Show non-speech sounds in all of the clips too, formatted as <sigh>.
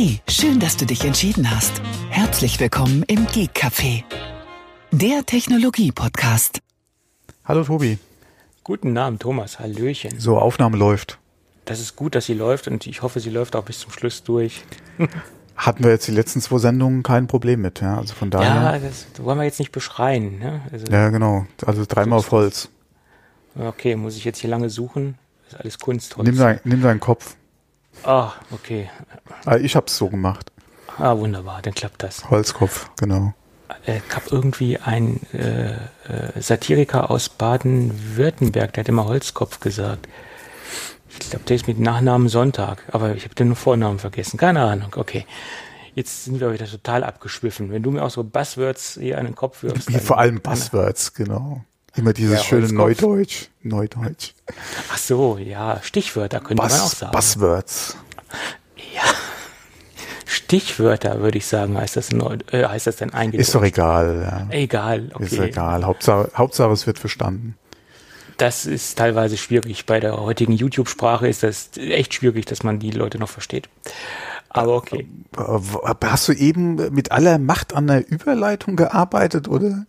Hey, schön, dass du dich entschieden hast. Herzlich willkommen im Geek Café, der Technologie-Podcast. Hallo Tobi. Guten Abend, Thomas. Hallöchen. So, Aufnahme läuft. Das ist gut, dass sie läuft und ich hoffe, sie läuft auch bis zum Schluss durch. <laughs> Hatten wir jetzt die letzten zwei Sendungen kein Problem mit, ja. Also von daher. Ja, das wollen wir jetzt nicht beschreien. Ne? Also, ja, genau. Also dreimal auf Holz. Okay, muss ich jetzt hier lange suchen? Das ist alles Kunstholz. Nimm, dein, nimm deinen Kopf. Ah, okay. Ah, Ich hab's so gemacht. Ah, wunderbar, dann klappt das. Holzkopf, genau. Äh, gab irgendwie ein äh, äh, Satiriker aus Baden-Württemberg, der hat immer Holzkopf gesagt. Ich glaube, der ist mit Nachnamen Sonntag, aber ich habe den Vornamen vergessen. Keine Ahnung, okay. Jetzt sind wir wieder total abgeschwiffen. Wenn du mir auch so Buzzwords hier an den Kopf wirfst. Vor allem Buzzwords, genau. Immer dieses Ja, schöne. Neudeutsch. Neudeutsch. Ach so, ja, Stichwörter könnte man auch Buzz, sagen. Buzzwords. Ja. Stichwörter, würde ich sagen, heißt das, neu, äh, heißt das denn eigentlich? Ist doch egal, ja. Egal, okay. Ist egal. Hauptsache, Hauptsache, es wird verstanden. Das ist teilweise schwierig. Bei der heutigen YouTube-Sprache ist das echt schwierig, dass man die Leute noch versteht. Aber okay. Äh, Hast du eben mit aller Macht an der Überleitung gearbeitet, oder?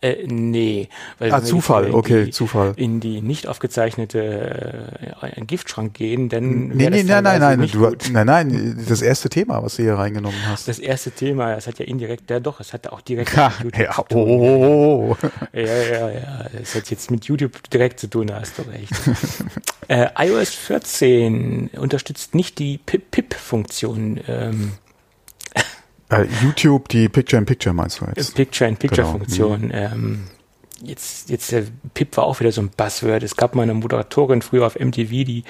Äh, nee. Weil Ah, Zufall, okay, die, Zufall. In die nicht aufgezeichnete äh, Giftschrank gehen, dann. Nee, nee, nein, nein, nein, du, nein, nein, das erste Thema, was du hier reingenommen hast. Das erste Thema, das hat ja indirekt, ja doch, es hatte auch direkt Ja, mit YouTube ja, zu oh, tun. oh. Ja, ja, ja. Das hat jetzt mit YouTube direkt zu tun, da hast du recht. <laughs> äh, iOS 14 unterstützt nicht die PIP-Funktion, ähm, Äh, YouTube, die Picture-in-Picture meinst du jetzt? Picture-in-Picture-Funktion. Ähm, jetzt, jetzt der PIP war auch wieder so ein Buzzword. Es gab mal eine Moderatorin früher auf MTV, die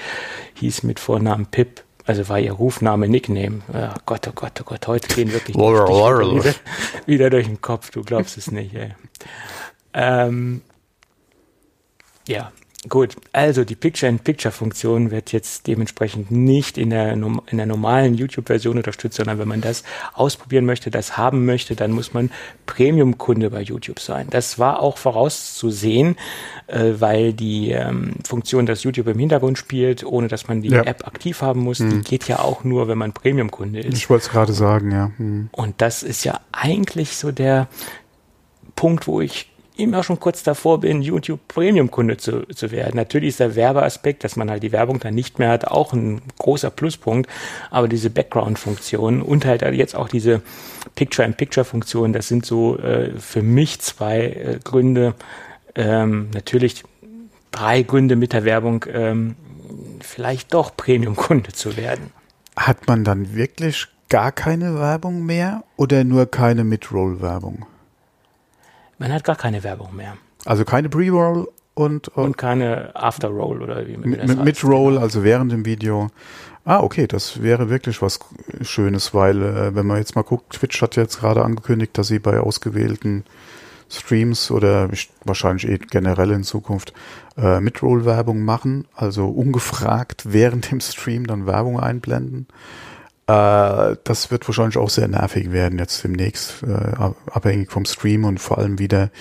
hieß mit Vornamen PIP. Also war ihr Rufname, Nickname. Oh Gott, oh Gott, oh Gott, heute gehen wirklich die Laurel, Laurel. wieder, wieder durch den Kopf. Du glaubst es nicht, ey. Ähm, ja, gut. Also die Picture-in-Picture-Funktion wird jetzt dementsprechend nicht in der, in der normalen YouTube-Version unterstützt, sondern wenn man das ausprobieren möchte, das haben möchte, dann muss man Premium-Kunde bei YouTube sein. Das war auch vorauszusehen, äh, weil die ähm, Funktion, dass YouTube im Hintergrund spielt, ohne dass man die Ja. App aktiv haben muss, die geht ja auch nur, wenn man Premium-Kunde ist. Ich wollte es gerade sagen, ja. Hm. Und das ist ja eigentlich so der Punkt, wo ich immer schon kurz davor bin, YouTube Premium-Kunde zu, zu werden. Natürlich ist der Werbeaspekt, dass man halt die Werbung dann nicht mehr hat, auch ein großer Pluspunkt. Aber diese Background-Funktion und halt jetzt auch diese Picture-in-Picture-Funktion, das sind so äh, für mich zwei äh, Gründe. Ähm, natürlich drei Gründe mit der Werbung, ähm, vielleicht doch Premium-Kunde zu werden. Hat man dann wirklich gar keine Werbung mehr oder nur keine Mid-Roll-Werbung? Man hat gar keine Werbung mehr. Also keine Pre-Roll und, Und keine After-Roll oder wie man mit, mit. Mid-Roll, also während dem Video. Ah, okay, das wäre wirklich was Schönes, weil äh, wenn man jetzt mal guckt, Twitch hat jetzt gerade angekündigt, dass sie bei ausgewählten Streams oder ich- wahrscheinlich eh generell in Zukunft äh, Mid-Roll-Werbung machen, also ungefragt <laughs> während dem Stream dann Werbung einblenden. Äh, das wird wahrscheinlich auch sehr nervig werden jetzt demnächst, äh, ab- abhängig vom Stream und vor allem wie der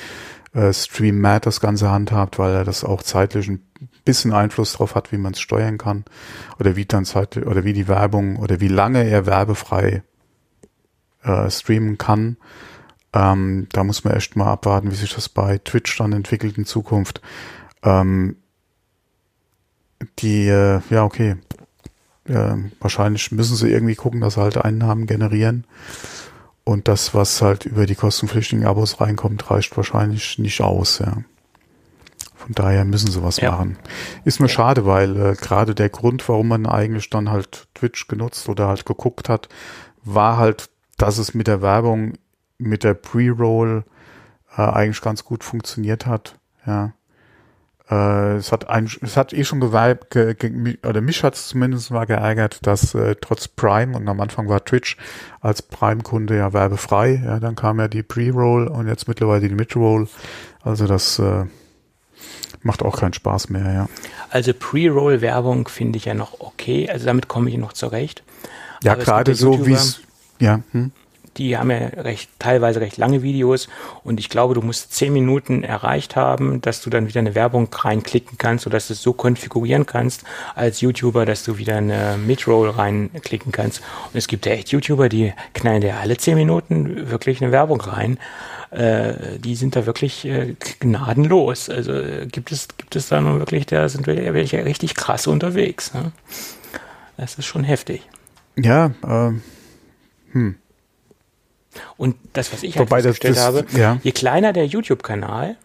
äh, Stream Matt das Ganze handhabt, weil er das auch zeitlich ein bisschen Einfluss drauf hat, wie man es steuern kann oder wie dann zeitlich oder wie die Werbung oder wie lange er werbefrei äh, streamen kann. Ähm, da muss man echt mal abwarten, wie sich das bei Twitch dann entwickelt in Zukunft. Ähm, die, äh, ja, okay. Äh, wahrscheinlich müssen sie irgendwie gucken, dass sie halt Einnahmen generieren. Und das, was halt über die kostenpflichtigen Abos reinkommt, reicht wahrscheinlich nicht aus, ja. Von daher müssen sie was Ja. machen. Ist mir schade, weil äh, gerade der Grund, warum man eigentlich dann halt Twitch genutzt oder halt geguckt hat, war halt, dass es mit der Werbung, mit der Pre-Roll äh, eigentlich ganz gut funktioniert hat, ja. Äh, es hat ein, es hat eh schon geweibt, ge, ge, oder mich hat es zumindest mal geärgert, dass äh, trotz Prime und am Anfang war Twitch als Prime-Kunde ja werbefrei, ja, dann kam ja die Pre-Roll und jetzt mittlerweile die Mid-Roll. Also das äh, macht auch keinen Spaß mehr, ja. Also Pre-Roll-Werbung finde ich ja noch okay. Also damit komme ich noch zurecht. Ja, gerade so wie es, ja, hm, die haben ja recht, teilweise recht lange Videos und ich glaube, du musst zehn Minuten erreicht haben, dass du dann wieder eine Werbung reinklicken kannst oder dass du es so konfigurieren kannst als YouTuber, dass du wieder eine Midroll reinklicken kannst. Und es gibt ja echt YouTuber, die knallen dir alle zehn Minuten wirklich eine Werbung rein. Äh, die sind da wirklich äh, gnadenlos. Also äh, gibt es, gibt es da nun wirklich, da sind welche richtig krass unterwegs. Ne? Das ist schon heftig. Ja, ähm, hm. Und das, was ich halt Wobei festgestellt das, das, habe, ja. je kleiner der YouTube-Kanal,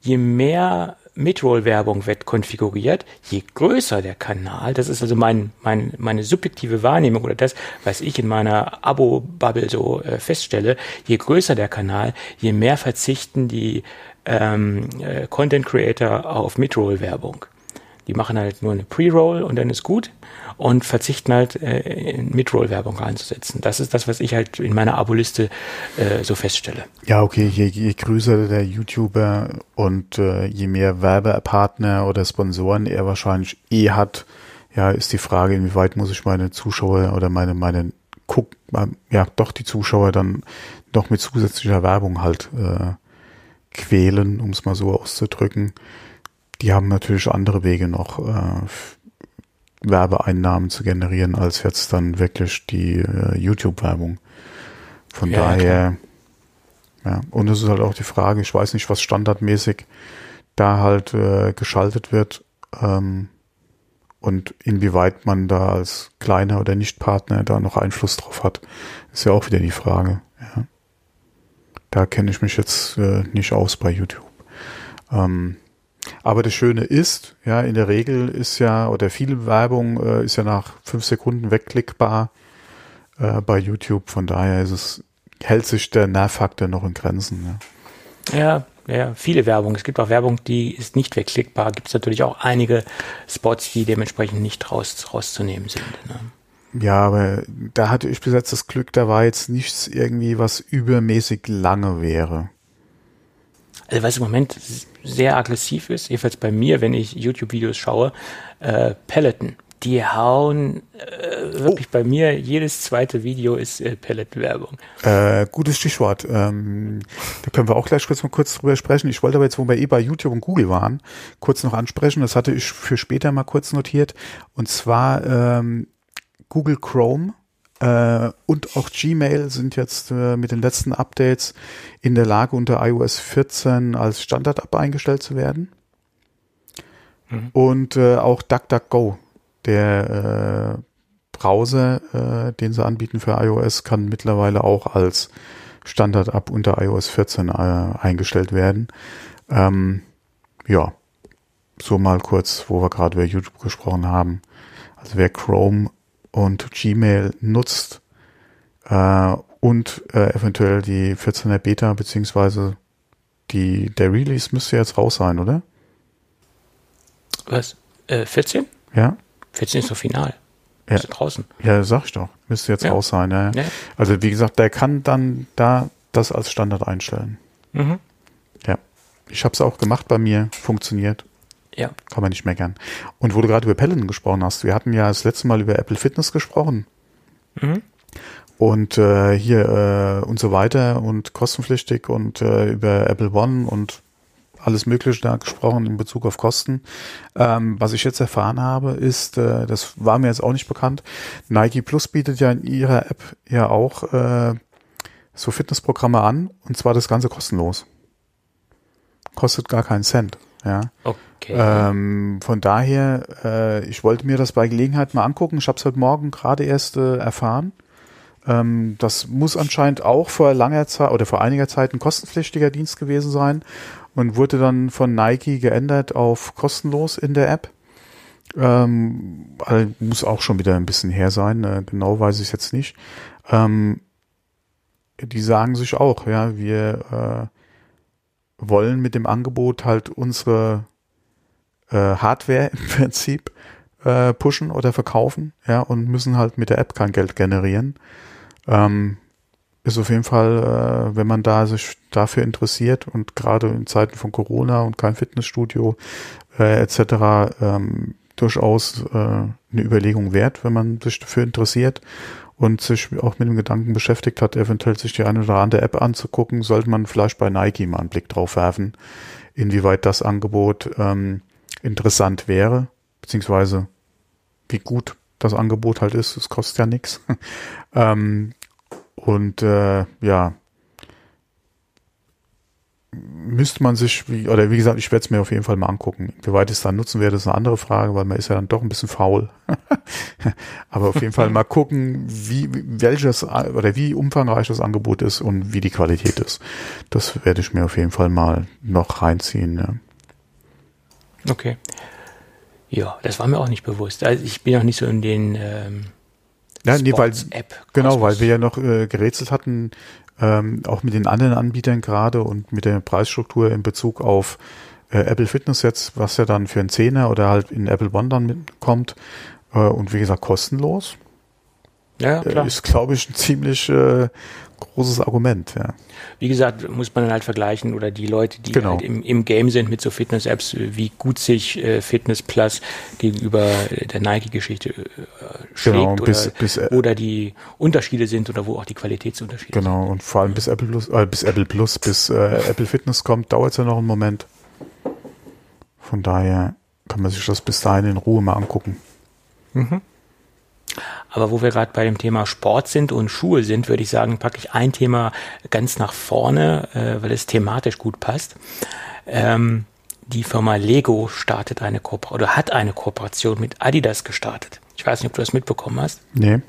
je mehr Midroll-Werbung wird konfiguriert, je größer der Kanal, das ist also mein, mein, meine subjektive Wahrnehmung oder das, was ich in meiner Abo-Bubble so äh, feststelle, je größer der Kanal, je mehr verzichten die ähm, äh, Content Creator auf Midroll-Werbung. Die machen halt nur eine Pre-Roll und dann ist gut und verzichten halt äh, Midroll-Werbung reinzusetzen. Das ist das, was ich halt in meiner Abo-Liste äh, so feststelle. Ja, okay, je, je größer der YouTuber und äh, je mehr Werbepartner oder Sponsoren er wahrscheinlich eh hat, ja, ist die Frage, inwieweit muss ich meine Zuschauer oder meine, meine Guck, ja, doch die Zuschauer dann noch mit zusätzlicher Werbung halt äh, quälen, um es mal so auszudrücken die haben natürlich andere Wege noch, äh, Werbeeinnahmen zu generieren, als jetzt dann wirklich die äh, YouTube-Werbung. Von ja, daher, klar. ja, und es ist halt auch die Frage, ich weiß nicht, was standardmäßig da halt äh, geschaltet wird ähm, und inwieweit man da als kleiner oder Nicht-Partner da noch Einfluss drauf hat, ist ja auch wieder die Frage. Ja. Da kenne ich mich jetzt äh, nicht aus bei YouTube. Ähm, aber das Schöne ist, ja, in der Regel ist ja, oder viel Werbung äh, ist ja nach fünf Sekunden wegklickbar äh, bei YouTube. Von daher ist es, hält sich der Nervfaktor noch in Grenzen. Ja. ja. Ja, viele Werbung. Es gibt auch Werbung, die ist nicht wegklickbar. Gibt es natürlich auch einige Spots, die dementsprechend nicht raus, rauszunehmen sind. Ne? Ja, aber da hatte ich bis jetzt das Glück, da war jetzt nichts irgendwie, was übermäßig lange wäre. Also was im Moment sehr aggressiv ist, jedenfalls bei mir, wenn ich YouTube-Videos schaue, äh, Peloton. Die hauen äh, wirklich oh. bei mir, jedes zweite Video ist äh, Pellet-Werbung. Äh, gutes Stichwort. Ähm, da können wir auch gleich kurz mal kurz drüber sprechen. Ich wollte aber jetzt, wo wir eh bei YouTube und Google waren, kurz noch ansprechen. Das hatte ich für später mal kurz notiert. Und zwar ähm, Google Chrome äh, und auch Gmail sind jetzt äh, mit den letzten Updates in der Lage, unter iOS 14 als Standard-App eingestellt zu werden. Mhm. Und äh, auch DuckDuckGo, der äh, Browser, äh, den sie anbieten für iOS, kann mittlerweile auch als Standard-App unter iOS 14 äh, eingestellt werden. Ähm, ja, so mal kurz, wo wir gerade über YouTube gesprochen haben. Also wer Chrome und Gmail nutzt äh, und äh, eventuell die 14er Beta beziehungsweise die der Release müsste jetzt raus sein, oder? Was? Äh, 14? Ja. 14 ist so final. Ja. Ist draußen. Ja, sag ich doch. Müsste jetzt ja. raus sein. Ja. ja. Also wie gesagt, der kann dann da das als Standard einstellen. Mhm. Ja. Ich habe es auch gemacht bei mir, funktioniert. Ja. Kann man nicht meckern. Und wo du gerade über Peloton gesprochen hast, wir hatten ja das letzte Mal über Apple Fitness gesprochen. Mhm. Und äh, hier äh, und so weiter und kostenpflichtig und äh, über Apple One und alles Mögliche da gesprochen in Bezug auf Kosten. Ähm, was ich jetzt erfahren habe, ist, äh, das war mir jetzt auch nicht bekannt, Nike Plus bietet ja in ihrer App ja auch äh, so Fitnessprogramme an und zwar das Ganze kostenlos. Kostet gar keinen Cent. Ja. Okay. Ähm, von daher, äh, ich wollte mir das bei Gelegenheit mal angucken. Ich habe es heute Morgen gerade erst äh, erfahren. Ähm, das muss anscheinend auch vor langer Zeit oder vor einiger Zeit ein kostenpflichtiger Dienst gewesen sein und wurde dann von Nike geändert auf kostenlos in der App. Ähm, also muss auch schon wieder ein bisschen her sein. Äh, genau weiß ich jetzt nicht. Ähm, die sagen sich auch, ja, wir äh, wollen mit dem Angebot halt unsere äh, Hardware im <laughs> Prinzip äh, pushen oder verkaufen, ja, und müssen halt mit der App kein Geld generieren. Ähm, ist auf jeden Fall, äh, wenn man da sich dafür interessiert und gerade in Zeiten von Corona und kein Fitnessstudio äh, etc. Ähm, durchaus äh, eine Überlegung wert, wenn man sich dafür interessiert und sich auch mit dem Gedanken beschäftigt hat, eventuell sich die eine oder andere App anzugucken, sollte man vielleicht bei Nike mal einen Blick drauf werfen, inwieweit das Angebot ähm, interessant wäre, beziehungsweise wie gut das Angebot halt ist. Es kostet ja nichts. <laughs> ähm, und äh, ja, müsste man sich, wie, oder wie gesagt, ich werde es mir auf jeden Fall mal angucken. Wie weit es dann nutzen werde, ist eine andere Frage, weil man ist ja dann doch ein bisschen faul. <laughs> Aber auf jeden Fall mal gucken, wie, welches oder wie umfangreich das Angebot ist und wie die Qualität ist. Das werde ich mir auf jeden Fall mal noch reinziehen. Ja. Okay. Ja, das war mir auch nicht bewusst. Also ich bin auch nicht so in den ähm, ja, nee, weil, App. Genau, weil wir ja noch äh, gerätselt hatten, ähm, auch mit den anderen Anbietern gerade und mit der Preisstruktur in Bezug auf äh, Apple Fitness jetzt, was ja dann für einen Zehner oder halt in Apple One dann mitkommt äh, und wie gesagt kostenlos. Ja, klar. Äh, ist, glaube ich, ein ziemlich äh, großes Argument, ja. Wie gesagt, muss man dann halt vergleichen oder die Leute, die genau. halt im, im Game sind mit so Fitness-Apps, wie gut sich äh, Fitness Plus gegenüber der Nike-Geschichte äh, schlägt genau, bis, oder, bis, äh, oder die Unterschiede sind oder wo auch die Qualitätsunterschiede genau, sind. Genau, und vor allem bis Apple Plus, äh, bis Apple Plus, bis äh, Apple Fitness kommt, dauert es ja noch einen Moment. Von daher kann man sich das bis dahin in Ruhe mal angucken. Mhm. Aber wo wir gerade bei dem Thema Sport sind und Schuhe sind, würde ich sagen, packe ich ein Thema ganz nach vorne, äh, weil es thematisch gut passt. Ähm, die Firma Lego startet eine Kooperation oder hat eine Kooperation mit Adidas gestartet. Ich weiß nicht, ob du das mitbekommen hast. Nee.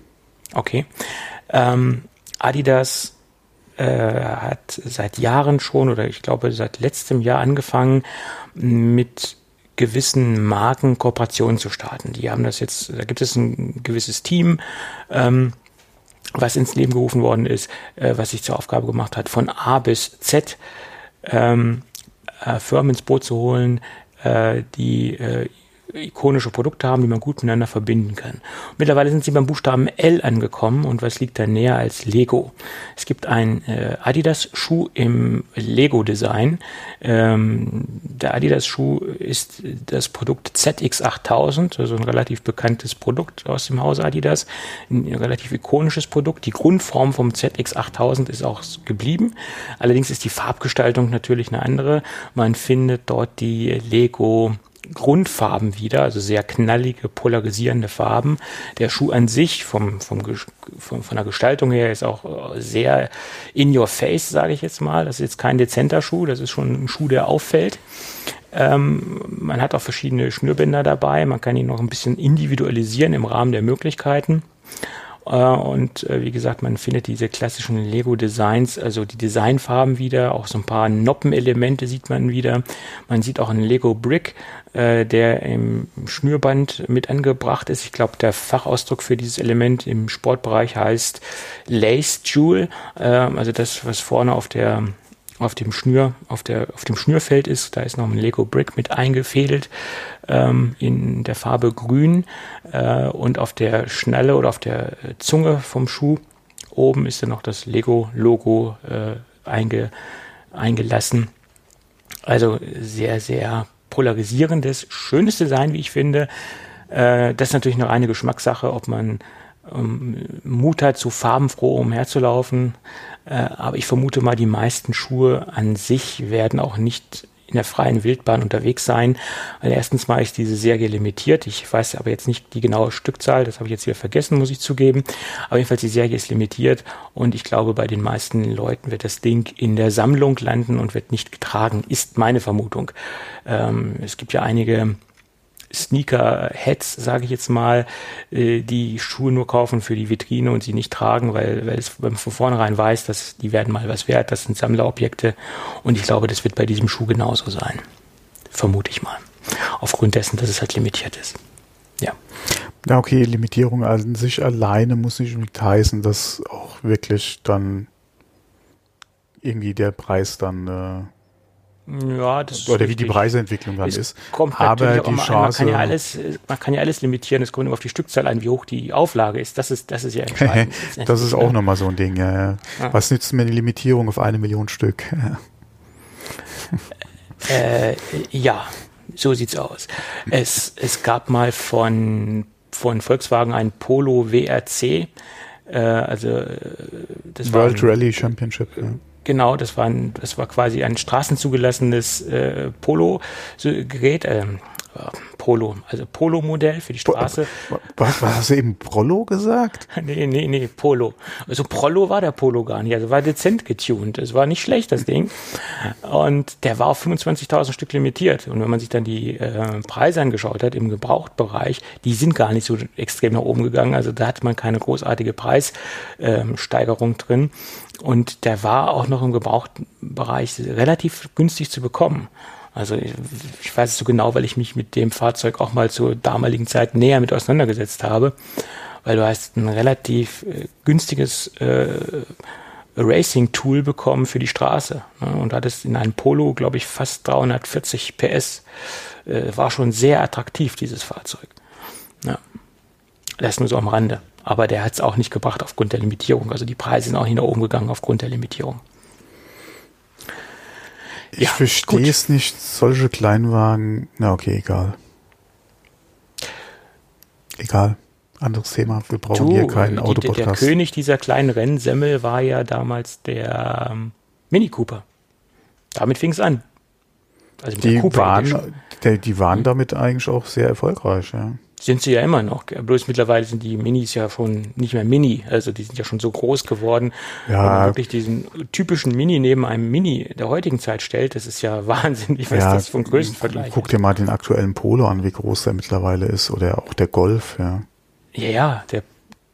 Okay. Ähm, Adidas äh, hat seit Jahren schon oder ich glaube seit letztem Jahr angefangen mit gewissen Marken Kooperationen zu starten. Die haben das jetzt, da gibt es ein gewisses Team, ähm, was ins Leben gerufen worden ist, äh, was sich zur Aufgabe gemacht hat, von A bis Z ähm, äh, Firmen ins Boot zu holen, äh, die äh, ikonische Produkte haben, die man gut miteinander verbinden kann. Mittlerweile sind sie beim Buchstaben L angekommen und was liegt da näher als Lego? Es gibt einen äh, Adidas-Schuh im Lego-Design. Ähm, der Adidas-Schuh ist das Produkt ZX8000, also ein relativ bekanntes Produkt aus dem Hause Adidas, ein relativ ikonisches Produkt. Die Grundform vom ZX8000 ist auch geblieben. Allerdings ist die Farbgestaltung natürlich eine andere. Man findet dort die Lego Grundfarben wieder, also sehr knallige, polarisierende Farben. Der Schuh an sich vom, vom, vom, von der Gestaltung her ist auch äh, sehr in your face, sage ich jetzt mal. Das ist jetzt kein dezenter Schuh, das ist schon ein Schuh, der auffällt. Ähm, man hat auch verschiedene Schnürbänder dabei, man kann ihn noch ein bisschen individualisieren im Rahmen der Möglichkeiten. Äh, und äh, wie gesagt, man findet diese klassischen Lego-Designs, also die Designfarben wieder, auch so ein paar Noppenelemente sieht man wieder. Man sieht auch einen Lego-Brick, äh, der im Schnürband mit angebracht ist. Ich glaube, der Fachausdruck für dieses Element im Sportbereich heißt Lace Jewel, also das, was vorne auf der auf dem Schnür, auf der, auf dem Schnürfeld ist. Da ist noch ein Lego Brick mit eingefädelt ähm, in der Farbe Grün äh, und auf der Schnalle oder auf der Zunge vom Schuh oben ist dann noch das Lego Logo äh, einge, eingelassen. Also sehr, sehr polarisierendes, schönes Design, wie ich finde. Äh, das ist natürlich noch eine Geschmackssache, ob man ähm, Mut hat, so farbenfroh umherzulaufen. Äh, aber ich vermute mal, die meisten Schuhe an sich werden auch nicht in der freien Wildbahn unterwegs sein, weil erstens mal ist diese Serie limitiert. Ich weiß aber jetzt nicht die genaue Stückzahl, das habe ich jetzt wieder vergessen, muss ich zugeben. Aber jedenfalls die Serie ist limitiert und ich glaube, bei den meisten Leuten wird das Ding in der Sammlung landen und wird nicht getragen, ist meine Vermutung. Ähm, es gibt ja einige Sneaker-Heads, sage ich jetzt mal, äh, die Schuhe nur kaufen für die Vitrine und sie nicht tragen, weil, weil, es, von vornherein weiß, dass die werden mal was wert, das sind Sammlerobjekte und ich glaube, das wird bei diesem Schuh genauso sein. Vermute ich mal. Aufgrund dessen, dass es halt limitiert ist. Ja. Ja, okay, Limitierung an sich alleine muss nicht unbedingt heißen, dass auch wirklich dann irgendwie der Preis dann äh, ja, das Oder wie die Preisentwicklung dann ist. Kommt Aber die Chance. An. Man kann ja alles, man kann ja alles limitieren. Es kommt immer auf die Stückzahl an, wie hoch die Auflage ist. Das ist, das ist ja <laughs> entscheidend. das ist auch nochmal so ein Ding, ja, ja. Was nützt mir die Limitierung auf eine Million Stück? <laughs> äh, ja, so sieht's aus. Es, es gab mal von, von Volkswagen ein Polo WRC Äh, also äh, das World war ein, Rally Championship. Ja. Genau, das war ein, das war quasi ein straßenzugelassenes äh, Polo-Gerät. Ähm, Polo, also Polo-Modell für die Straße. Was, was hast du eben Prollo gesagt? <laughs> nee, nee, nee, Polo. Also Prollo war der Polo gar nicht, also war dezent getuned. Es war nicht schlecht, das Ding. Und der war auf 25.000 Stück limitiert. Und wenn man sich dann die äh, Preise angeschaut hat im Gebrauchtbereich, die sind gar nicht so extrem nach oben gegangen. Also da hat man keine großartige Preissteigerung ähm, drin. Und der war auch noch im Gebrauchtbereich relativ günstig zu bekommen. Also ich, weiß es so genau, weil ich mich mit dem Fahrzeug auch mal zur damaligen Zeit näher mit auseinandergesetzt habe, weil du hast ein relativ äh, günstiges äh, Racing-Tool bekommen für die Straße ne? und hattest in einem Polo, glaube ich, fast 340 PS. Äh, war schon sehr attraktiv, dieses Fahrzeug. Ja. Das nur so am Rande. Aber der hat es auch nicht gebracht aufgrund der Limitierung. Also die Preise sind auch nicht nach oben gegangen aufgrund der Limitierung. Ich ja, verstehe es nicht, solche Kleinwagen, na okay, egal. Egal. Anderes Thema. Wir brauchen du, hier keinen Autopodcast. Der König dieser kleinen Rennsemmel war ja damals der ähm, Mini Cooper. Damit fing es an. Also die, waren, die, die waren damit eigentlich auch sehr erfolgreich, ja. Sind sie ja immer noch. Bloß mittlerweile sind die Minis ja schon nicht mehr Mini. Also die sind ja schon so groß geworden. Ja. Wenn man wirklich diesen typischen Mini neben einem Mini der heutigen Zeit stellt, das ist ja <laughs> wahnsinnig, was ja, das von Größen vergleicht. Guck dir mal den aktuellen Polo an, wie groß der mittlerweile ist. Oder auch der Golf, ja. Ja, ja, der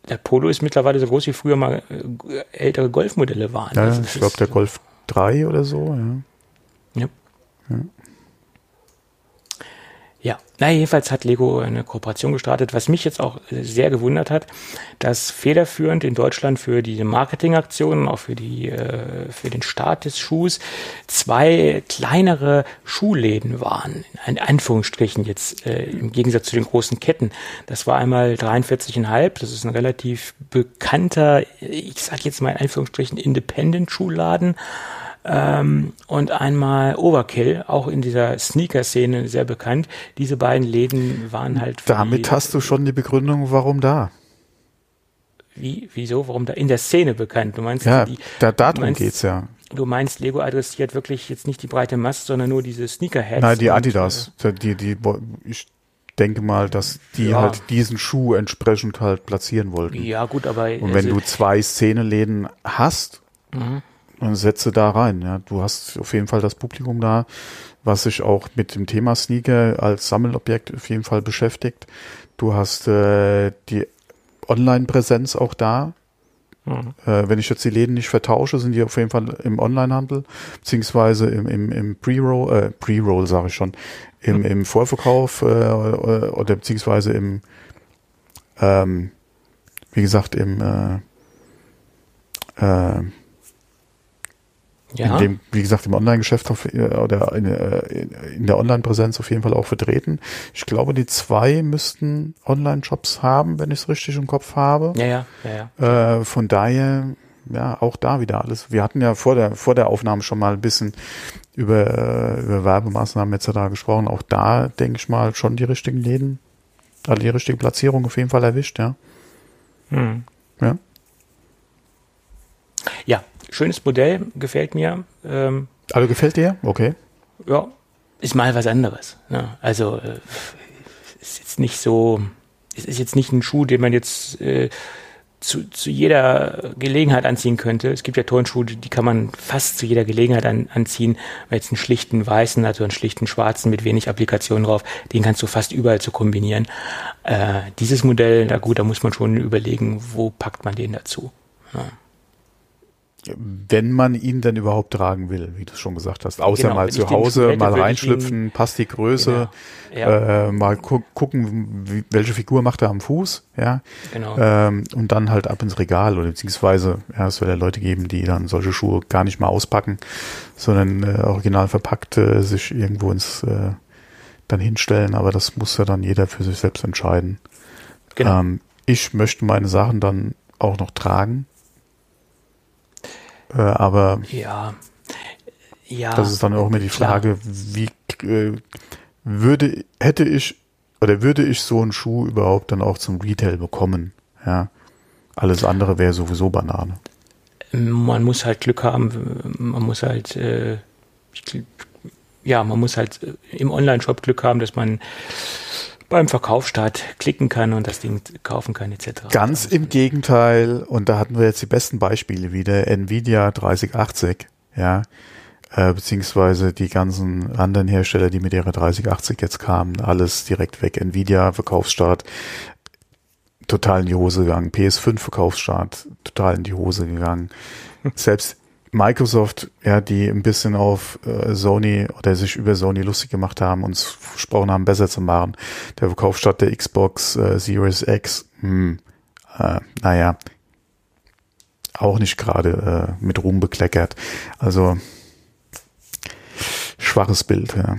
der Polo ist mittlerweile so groß wie früher mal äh, ältere Golfmodelle waren. Ja, also ich glaube der Golf 3 oder so, ja. Ja. ja. Ja, na jedenfalls hat Lego eine Kooperation gestartet, was mich jetzt auch sehr gewundert hat, dass federführend in Deutschland für diese Marketingaktionen, auch für die äh, für den Start des Schuhs zwei kleinere Schuhläden waren, in Anführungsstrichen jetzt äh, im Gegensatz zu den großen Ketten. Das war einmal 43,5, das ist ein relativ bekannter, ich sag jetzt mal in Anführungsstrichen Independent Schuhladen ähm, und einmal Overkill, auch in dieser Sneaker-Szene sehr bekannt. Diese beiden Läden waren halt. Damit die, hast du schon die Begründung, warum da? Wie, wieso, warum da in der Szene bekannt? Du meinst, ja, die, da, darum meinst, geht's ja. Du meinst, Lego adressiert wirklich jetzt nicht die breite Masse, sondern nur diese Sneakerheads? Nein, die Adidas. Und, äh, die, die, ich denke mal, dass die ja. halt diesen Schuh entsprechend halt platzieren wollten. Ja, gut, aber. Und wenn also, du zwei Szeneläden hast, mhm und setze da rein. Ja. Du hast auf jeden Fall das Publikum da, was sich auch mit dem Thema Sneaker als Sammelobjekt auf jeden Fall beschäftigt. Du hast äh, die Online-Präsenz auch da. Mhm. Äh, wenn ich jetzt die Läden nicht vertausche, sind die auf jeden Fall im Onlinehandel, beziehungsweise im, im, im Pre-Roll, äh, Pre-Roll sage ich schon, im, mhm. im Vorverkauf äh, oder beziehungsweise im, ähm, wie gesagt, im äh, äh, ja. in dem, wie gesagt, im Online-Geschäft äh, oder in, äh, in der Online-Präsenz auf jeden Fall auch vertreten. Ich glaube, die zwei müssten Online-Shops haben, wenn ich es richtig im Kopf habe. Ja, ja, ja. ja. Äh, von daher, ja, auch da wieder alles. Wir hatten ja vor der, vor der Aufnahme schon mal ein bisschen über, über Werbemaßnahmen etc. gesprochen. Auch da, denke ich mal, schon die richtigen Läden, also die richtige Platzierung auf jeden Fall erwischt, ja. Hm. Ja. Ja, schönes Modell, gefällt mir. Ähm, also gefällt dir? Okay. Ja, ist mal was anderes. Ne? Also äh, ist jetzt nicht so, es ist jetzt nicht ein Schuh, den man jetzt äh, zu, zu jeder Gelegenheit anziehen könnte. Es gibt ja Turnschuhe, die kann man fast zu jeder Gelegenheit an, anziehen. Weil jetzt einen schlichten weißen, also einen schlichten schwarzen mit wenig Applikationen drauf, den kannst du fast überall zu kombinieren. Äh, dieses Modell, na gut, da muss man schon überlegen, wo packt man den dazu. Ja wenn man ihn denn überhaupt tragen will, wie du schon gesagt hast. Außer genau, mal zu Hause, mal reinschlüpfen, ihn, passt die Größe, genau, ja. äh, mal gu gucken, wie, welche Figur macht er am Fuß, ja. Genau. Ähm, und dann halt ab ins Regal oder beziehungsweise, ja, es soll ja Leute geben, die dann solche Schuhe gar nicht mal auspacken, sondern äh, original verpackt äh, sich irgendwo ins äh, dann hinstellen, aber das muss ja dann jeder für sich selbst entscheiden. Genau. Ähm, ich möchte meine Sachen dann auch noch tragen äh, aber ja, ja. Das ist dann auch immer die Frage, klar. wie äh, würde, hätte ich oder würde ich so einen Schuh überhaupt dann auch zum Retail bekommen? Ja. Alles andere wäre sowieso Banane. Man muss halt Glück haben, man muss halt, äh, ja, man muss halt im Online-Shop Glück haben, dass man beim Verkaufsstart klicken kann und das Ding kaufen kann etc. Ganz im Gegenteil, und da hatten wir jetzt die besten Beispiele wieder, Nvidia 3080, ja, äh, beziehungsweise die ganzen anderen Hersteller, die mit ihrer 3080 jetzt kamen, alles direkt weg. Nvidia Verkaufsstart total in die Hose gegangen. PS5 Verkaufsstart total in die Hose gegangen. Selbst Microsoft, ja, die ein bisschen auf äh, Sony oder sich über Sony lustig gemacht haben, uns versprochen haben, besser zu machen. Der Verkaufsstart der Xbox äh, Series X, hm, äh, naja, auch nicht gerade äh, mit Ruhm bekleckert. Also schwaches Bild, ja.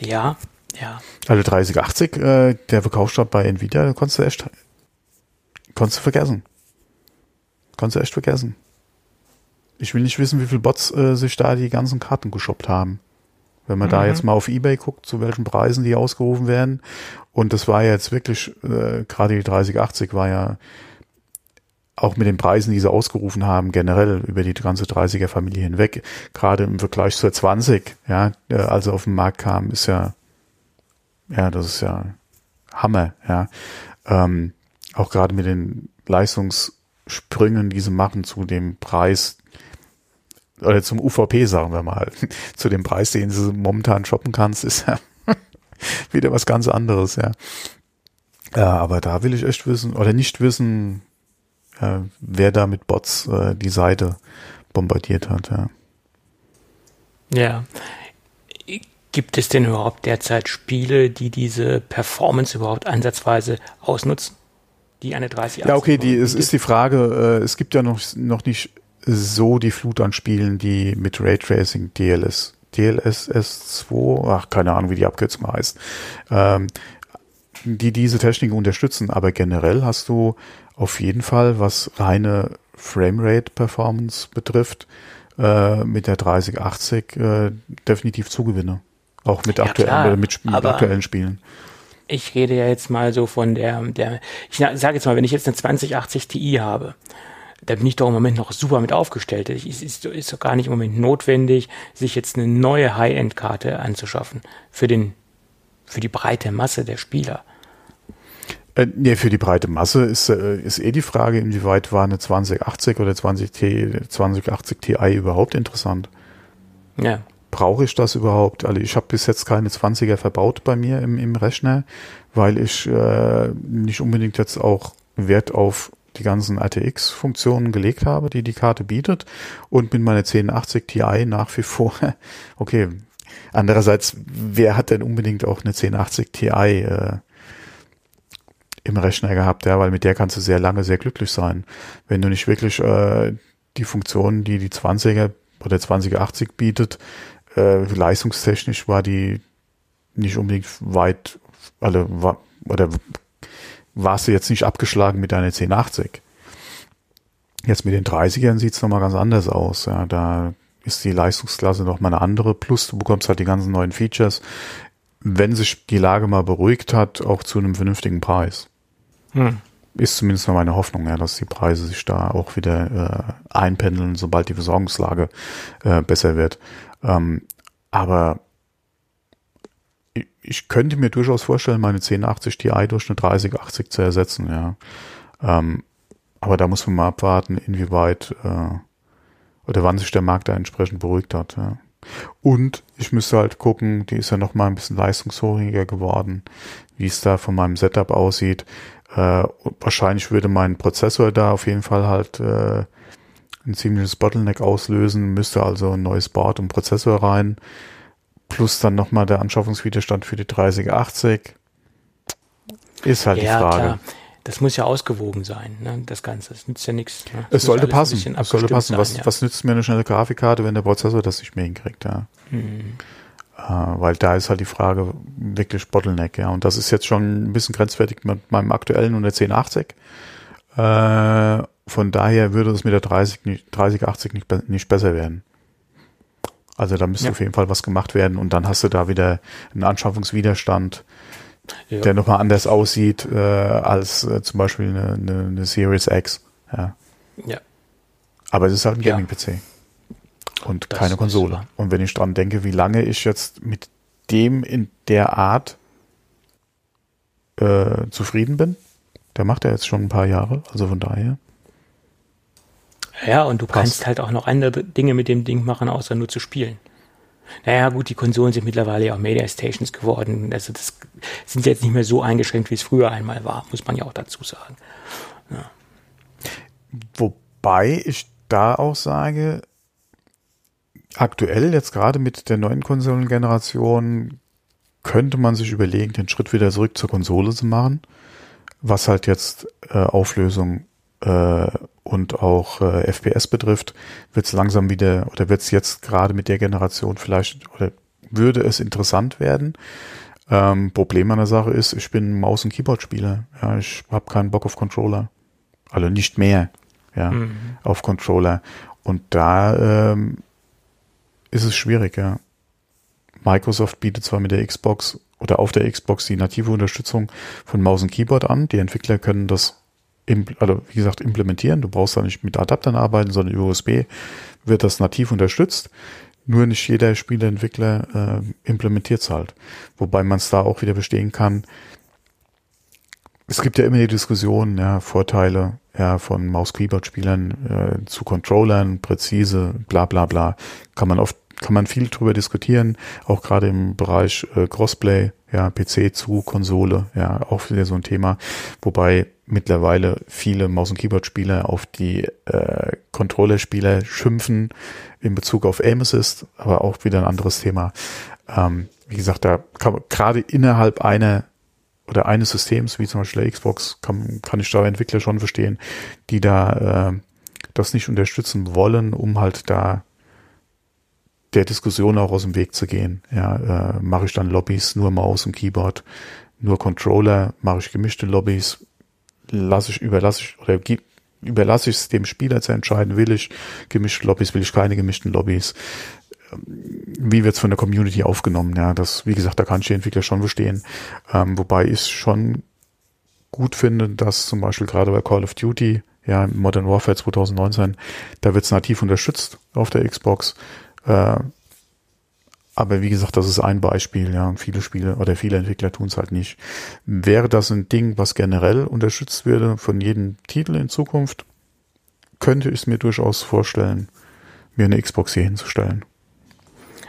Ja, ja. Also 3080, äh, der Verkaufsstart bei Nvidia, konntest du echt, konntest du vergessen. Kannst du echt vergessen. Ich will nicht wissen, wie viele Bots äh, sich da die ganzen Karten geshoppt haben. Wenn man mhm. da jetzt mal auf Ebay guckt, zu welchen Preisen die ausgerufen werden. Und das war ja jetzt wirklich, äh, gerade die 3080 war ja auch mit den Preisen, die sie ausgerufen haben, generell über die ganze 30er Familie hinweg, gerade im Vergleich zur 20, ja, äh, also auf den Markt kam, ist ja, ja, das ist ja Hammer, ja. Ähm, auch gerade mit den Leistungs- Sprüngen, die sie machen zu dem Preis oder zum UVP, sagen wir mal, <laughs> zu dem Preis, den sie momentan shoppen kannst, ist ja <laughs> wieder was ganz anderes, ja. Ja, aber da will ich echt wissen oder nicht wissen, äh, wer da mit Bots äh, die Seite bombardiert hat, ja. Ja. Gibt es denn überhaupt derzeit Spiele, die diese Performance überhaupt ansatzweise ausnutzen? Die eine 3080 Ja, okay, die, es ist die Frage, äh, es gibt ja noch, noch nicht so die Flut an Spielen, die mit Raytracing DLS, DLSS2, ach, keine Ahnung, wie die Abkürzung heißt, ähm, die diese Technik unterstützen, aber generell hast du auf jeden Fall, was reine Framerate-Performance betrifft, äh, mit der 3080 äh, definitiv Zugewinne. Auch mit, ja, aktuellen, mit, mit aktuellen Spielen ich rede ja jetzt mal so von der, der ich sage jetzt mal, wenn ich jetzt eine 2080 Ti habe, da bin ich doch im Moment noch super mit aufgestellt. Es ist, ist doch gar nicht im Moment notwendig, sich jetzt eine neue High-End-Karte anzuschaffen für den, für die breite Masse der Spieler. Äh, nee, für die breite Masse ist, äh, ist eh die Frage, inwieweit war eine 2080 oder 20 T, 2080 Ti überhaupt interessant? Ja brauche ich das überhaupt? Also ich habe bis jetzt keine 20er verbaut bei mir im, im Rechner, weil ich äh, nicht unbedingt jetzt auch Wert auf die ganzen RTX-Funktionen gelegt habe, die die Karte bietet und mit meiner 1080 Ti nach wie vor, <laughs> okay, andererseits, wer hat denn unbedingt auch eine 1080 Ti äh, im Rechner gehabt, ja, weil mit der kannst du sehr lange sehr glücklich sein. Wenn du nicht wirklich äh, die Funktionen, die die 20er oder 2080 bietet, äh, leistungstechnisch war die nicht unbedingt weit, alle war, oder warst du jetzt nicht abgeschlagen mit deiner 1080. Jetzt mit den 30ern sieht es nochmal ganz anders aus. Ja, da ist die Leistungsklasse nochmal eine andere. Plus du bekommst halt die ganzen neuen Features, wenn sich die Lage mal beruhigt hat, auch zu einem vernünftigen Preis. Hm. Ist zumindest mal meine Hoffnung, ja, dass die Preise sich da auch wieder äh, einpendeln, sobald die Versorgungslage äh, besser wird. Ähm, aber ich könnte mir durchaus vorstellen, meine 1080 Ti durch eine 3080 zu ersetzen, ja. Ähm, aber da muss man mal abwarten, inwieweit äh, oder wann sich der Markt da entsprechend beruhigt hat. Ja. Und ich müsste halt gucken, die ist ja noch mal ein bisschen leistungshungriger geworden, wie es da von meinem Setup aussieht. Äh, wahrscheinlich würde mein Prozessor da auf jeden Fall halt äh, ein ziemliches Bottleneck auslösen, müsste also ein neues Board und Prozessor rein, plus dann nochmal der Anschaffungswiderstand für die 3080. Ist halt ja, die Frage. Klar. Das muss ja ausgewogen sein, ne? das Ganze. Das nützt ja nichts. Ne? Es sollte passen. Es sollte passen. Sein, was, ja. was nützt mir eine schnelle Grafikkarte, wenn der Prozessor das nicht mehr hinkriegt, ja. Hm. Äh, weil da ist halt die Frage wirklich Bottleneck, ja. Und das ist jetzt schon ein bisschen grenzwertig mit meinem aktuellen und der 1080. Äh, von daher würde es mit der 30, nicht, 3080 nicht, nicht besser werden. Also da müsste ja. auf jeden Fall was gemacht werden und dann hast du da wieder einen Anschaffungswiderstand, ja. der nochmal anders aussieht äh, als äh, zum Beispiel eine, eine, eine, Series X. Ja. ja. Aber es ist halt ein Gaming-PC. Und das keine Konsole. Und wenn ich dran denke, wie lange ich jetzt mit dem in der Art äh, zufrieden bin, der macht ja jetzt schon ein paar Jahre, also von daher. Ja, und du Passt. kannst halt auch noch andere Dinge mit dem Ding machen, außer nur zu spielen. Naja, gut, die Konsolen sind mittlerweile ja auch Media Stations geworden. Also das sind jetzt nicht mehr so eingeschränkt, wie es früher einmal war, muss man ja auch dazu sagen. Ja. Wobei ich da auch sage, aktuell jetzt gerade mit der neuen Konsolengeneration könnte man sich überlegen, den Schritt wieder zurück zur Konsole zu machen, was halt jetzt äh, Auflösung äh, und auch äh, FPS betrifft, wird es langsam wieder oder wird es jetzt gerade mit der Generation vielleicht oder würde es interessant werden. Ähm, Problem an der Sache ist, ich bin Maus- und Keyboard-Spieler. Ja, ich habe keinen Bock auf Controller. Also nicht mehr, ja, mhm. auf Controller. Und da ähm, ist es schwierig, ja. Microsoft bietet zwar mit der Xbox oder auf der Xbox die native Unterstützung von Maus und Keyboard an. Die Entwickler können das, also wie gesagt, implementieren. Du brauchst da nicht mit Adaptern arbeiten, sondern über USB wird das nativ unterstützt. Nur nicht jeder Spieleentwickler äh, implementiert es halt. Wobei man es da auch wieder bestehen kann. Es gibt ja immer die Diskussion, ja, Vorteile ja, von Maus-Keyboard-Spielern äh, zu Controllern, präzise, bla bla bla. Kann man oft kann man viel drüber diskutieren, auch gerade im Bereich äh, Crossplay, ja, PC zu Konsole, ja, auch wieder so ein Thema, wobei mittlerweile viele Maus- und Keyboard-Spieler auf die äh, Controller-Spieler schimpfen in Bezug auf Aim Assist, aber auch wieder ein anderes Thema. Ähm, wie gesagt, da kann gerade innerhalb einer oder eines Systems, wie zum Beispiel der Xbox, kann, kann ich da Entwickler schon verstehen, die da äh, das nicht unterstützen wollen, um halt da der Diskussion auch aus dem Weg zu gehen. Ja, äh, mache ich dann Lobbys nur Maus und Keyboard, nur Controller, mache ich gemischte Lobbys, lasse ich, überlasse ich oder überlasse ich es dem Spieler zu entscheiden, will ich gemischte Lobbys, will ich keine gemischten Lobbys. Ähm, wie wird es von der Community aufgenommen? Ja, das, wie gesagt, da kann ich die Entwickler schon verstehen. Ähm, wobei ich schon gut finde, dass zum Beispiel gerade bei Call of Duty, ja, Modern Warfare 2019, da wird es nativ unterstützt auf der Xbox. Äh, aber wie gesagt, das ist ein Beispiel, ja. Viele Spiele oder viele Entwickler tun es halt nicht. Wäre das ein Ding, was generell unterstützt würde von jedem Titel in Zukunft, könnte ich es mir durchaus vorstellen, mir eine Xbox hier hinzustellen.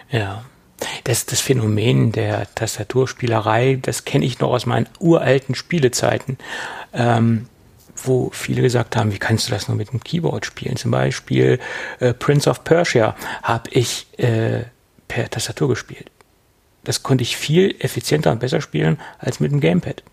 Ja. Das, das Phänomen der Tastaturspielerei, das kenne ich noch aus meinen uralten Spielezeiten. Ähm, wo viele gesagt haben, wie kannst du das nur mit dem Keyboard spielen? Zum Beispiel äh, Prince of Persia habe ich äh, per Tastatur gespielt. Das konnte ich viel effizienter und besser spielen als mit dem Gamepad.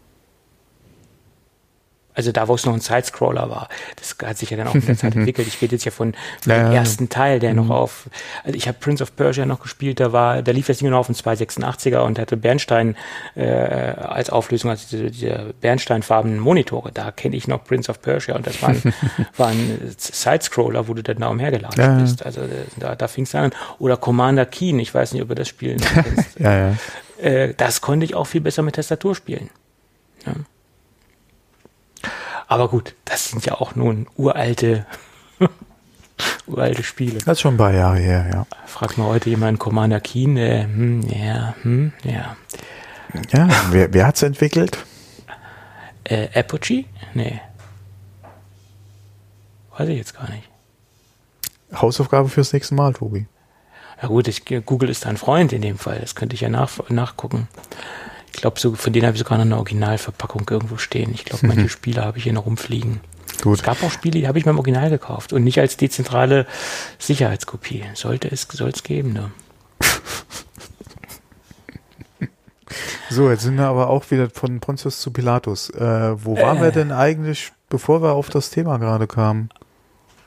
Also da, wo es noch ein Sidescroller war. Das hat sich ja dann auch in der Zeit <laughs> entwickelt. Ich rede jetzt ja von, von ja, dem ersten Teil, der mhm. noch auf, also ich habe Prince of Persia noch gespielt, da war, da lief das Ding noch auf dem 286er und hatte Bernstein äh, als Auflösung, also diese, diese bernsteinfarbenen Monitore. Da kenne ich noch Prince of Persia und das war ein, <laughs> war ein Sidescroller, wo du dann da umhergelatscht ja, bist. Also da, da fing es an. Oder Commander Keen, ich weiß nicht, ob du das spielen <laughs> kennst. ja, ja. Äh, das konnte ich auch viel besser mit Tastatur spielen. Ja. Aber gut, das sind ja auch nun uralte, <laughs> uralte Spiele. Das ist schon ein paar Jahre her, ja. Fragt mal heute jemand Commander Keen, äh, hm, ja, hm, ja. Ja, wer, wer es entwickelt? Äh, Apogee? Nee. Weiß ich jetzt gar nicht. Hausaufgabe fürs nächste Mal, Tobi. Ja gut, ich, Google ist dein Freund in dem Fall. Das könnte ich ja nach, nachgucken. Ich glaube, so, von denen habe ich sogar noch eine Originalverpackung irgendwo stehen. Ich glaube, manche <laughs> Spiele habe ich hier noch rumfliegen. Gut. Es gab auch Spiele, die habe ich beim Original gekauft und nicht als dezentrale Sicherheitskopie. Sollte es, soll es geben, ne? <laughs> So, jetzt sind wir aber auch wieder von Pontius zu Pilatus. Äh, wo waren äh, wir denn eigentlich, bevor wir auf das Thema gerade kamen?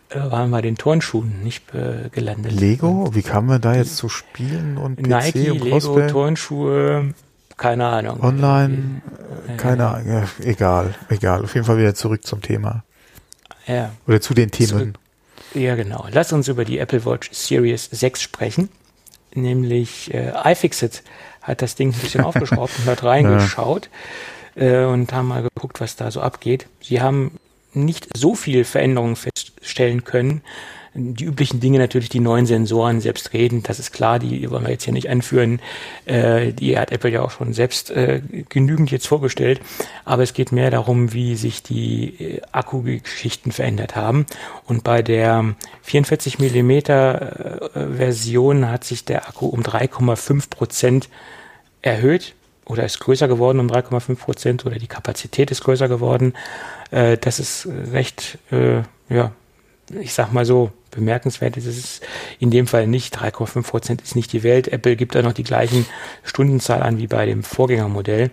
Äh, waren wir den Turnschuhen nicht äh, gelandet. Lego? Wie kamen wir da jetzt zu Spielen und PC Nike, und Lego, Turnschuhe, keine Ahnung. Online, äh, keine Ahnung, egal, egal. Auf jeden Fall wieder zurück zum Thema. Ja. Oder zu den Themen. Zurück. Ja, genau. Lass uns über die Apple Watch Series 6 sprechen. Nämlich äh, iFixit hat das Ding ein bisschen <laughs> aufgeschraubt und hat reingeschaut ja. äh, und haben mal geguckt, was da so abgeht. Sie haben nicht so viel Veränderungen feststellen können, die üblichen Dinge natürlich, die neuen Sensoren selbst reden, das ist klar, die wollen wir jetzt hier nicht einführen. Äh, die hat Apple ja auch schon selbst äh, genügend jetzt vorgestellt. Aber es geht mehr darum, wie sich die äh, Akkugeschichten verändert haben. Und bei der 44 Millimeter äh, Version hat sich der Akku um 3,5 Prozent erhöht oder ist größer geworden um 3,5 Prozent oder die Kapazität ist größer geworden. Äh, das ist recht, äh, ja, ich sag mal so, bemerkenswert ist es in dem Fall nicht. 3,5 Prozent ist nicht die Welt. Apple gibt da noch die gleichen Stundenzahl an wie bei dem Vorgängermodell.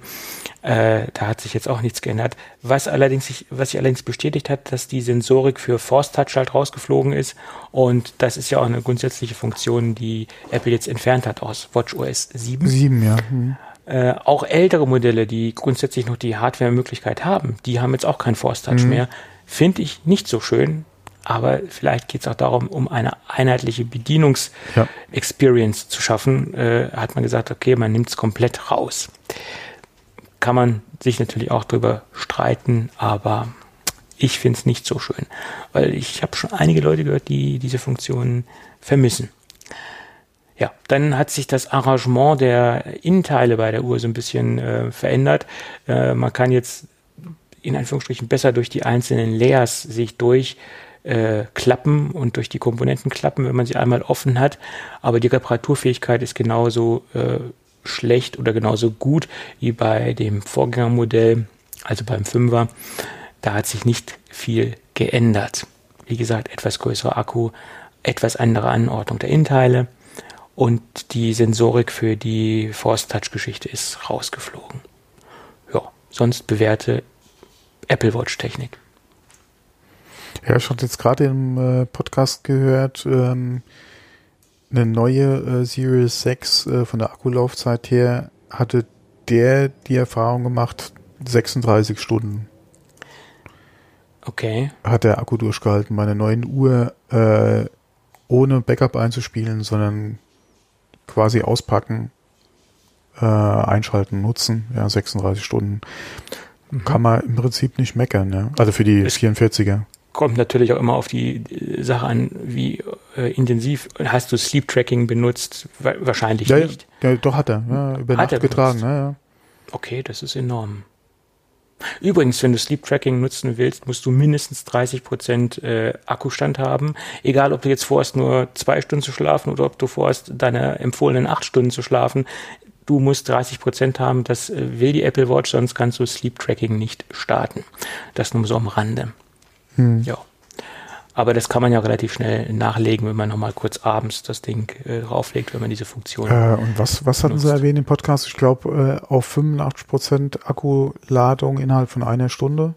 Äh, da hat sich jetzt auch nichts geändert. Was allerdings sich, was sich allerdings bestätigt hat, dass die Sensorik für Force Touch halt rausgeflogen ist. Und das ist ja auch eine grundsätzliche Funktion, die Apple jetzt entfernt hat aus WatchOS 7. 7, ja. Mhm. Äh, auch ältere Modelle, die grundsätzlich noch die Hardware-Möglichkeit haben, die haben jetzt auch kein Force Touch mhm. mehr. Finde ich nicht so schön. Aber vielleicht geht es auch darum, um eine einheitliche Bedienungsexperience ja. zu schaffen, äh, hat man gesagt, okay, man nimmt es komplett raus. Kann man sich natürlich auch drüber streiten, aber ich finde es nicht so schön, weil ich habe schon einige Leute gehört, die diese Funktionen vermissen. Ja, dann hat sich das Arrangement der Innenteile bei der Uhr so ein bisschen äh, verändert. Äh, man kann jetzt in Anführungsstrichen besser durch die einzelnen Layers sich durch äh, klappen und durch die Komponenten klappen, wenn man sie einmal offen hat. Aber die Reparaturfähigkeit ist genauso äh, schlecht oder genauso gut wie bei dem Vorgängermodell, also beim 5er. Da hat sich nicht viel geändert. Wie gesagt, etwas größerer Akku, etwas andere Anordnung der Innenteile und die Sensorik für die Force Touch Geschichte ist rausgeflogen. Ja, sonst bewährte Apple Watch Technik. Ja, ich hatte jetzt gerade im äh, Podcast gehört, ähm, eine neue äh, Series 6 äh, von der Akkulaufzeit her hatte der die Erfahrung gemacht, 36 Stunden. Okay. Hat der Akku durchgehalten. Meine neuen Uhr äh, ohne Backup einzuspielen, sondern quasi auspacken, äh, einschalten, nutzen. Ja, 36 Stunden. Mhm. Kann man im Prinzip nicht meckern. Ja? Also für die es 44er kommt natürlich auch immer auf die äh, Sache an, wie äh, intensiv hast du Sleep Tracking benutzt? Wahrscheinlich ja, nicht. Ja, doch hat er. Ja, über hat Nacht getragen. Ja. Okay, das ist enorm. Übrigens, wenn du Sleep Tracking nutzen willst, musst du mindestens 30 Prozent äh, Akkustand haben. Egal, ob du jetzt vorhast, nur zwei Stunden zu schlafen oder ob du vorhast, deine empfohlenen acht Stunden zu schlafen. Du musst 30 Prozent haben. Das äh, will die Apple Watch, sonst kannst du Sleep Tracking nicht starten. Das nur so am Rande. Hm. Ja. Aber das kann man ja relativ schnell nachlegen, wenn man nochmal kurz abends das Ding äh, drauflegt, wenn man diese Funktion. Äh, und was, was hatten nutzt. Sie erwähnt im Podcast? Ich glaube, äh, auf 85 Prozent Akkuladung innerhalb von einer Stunde.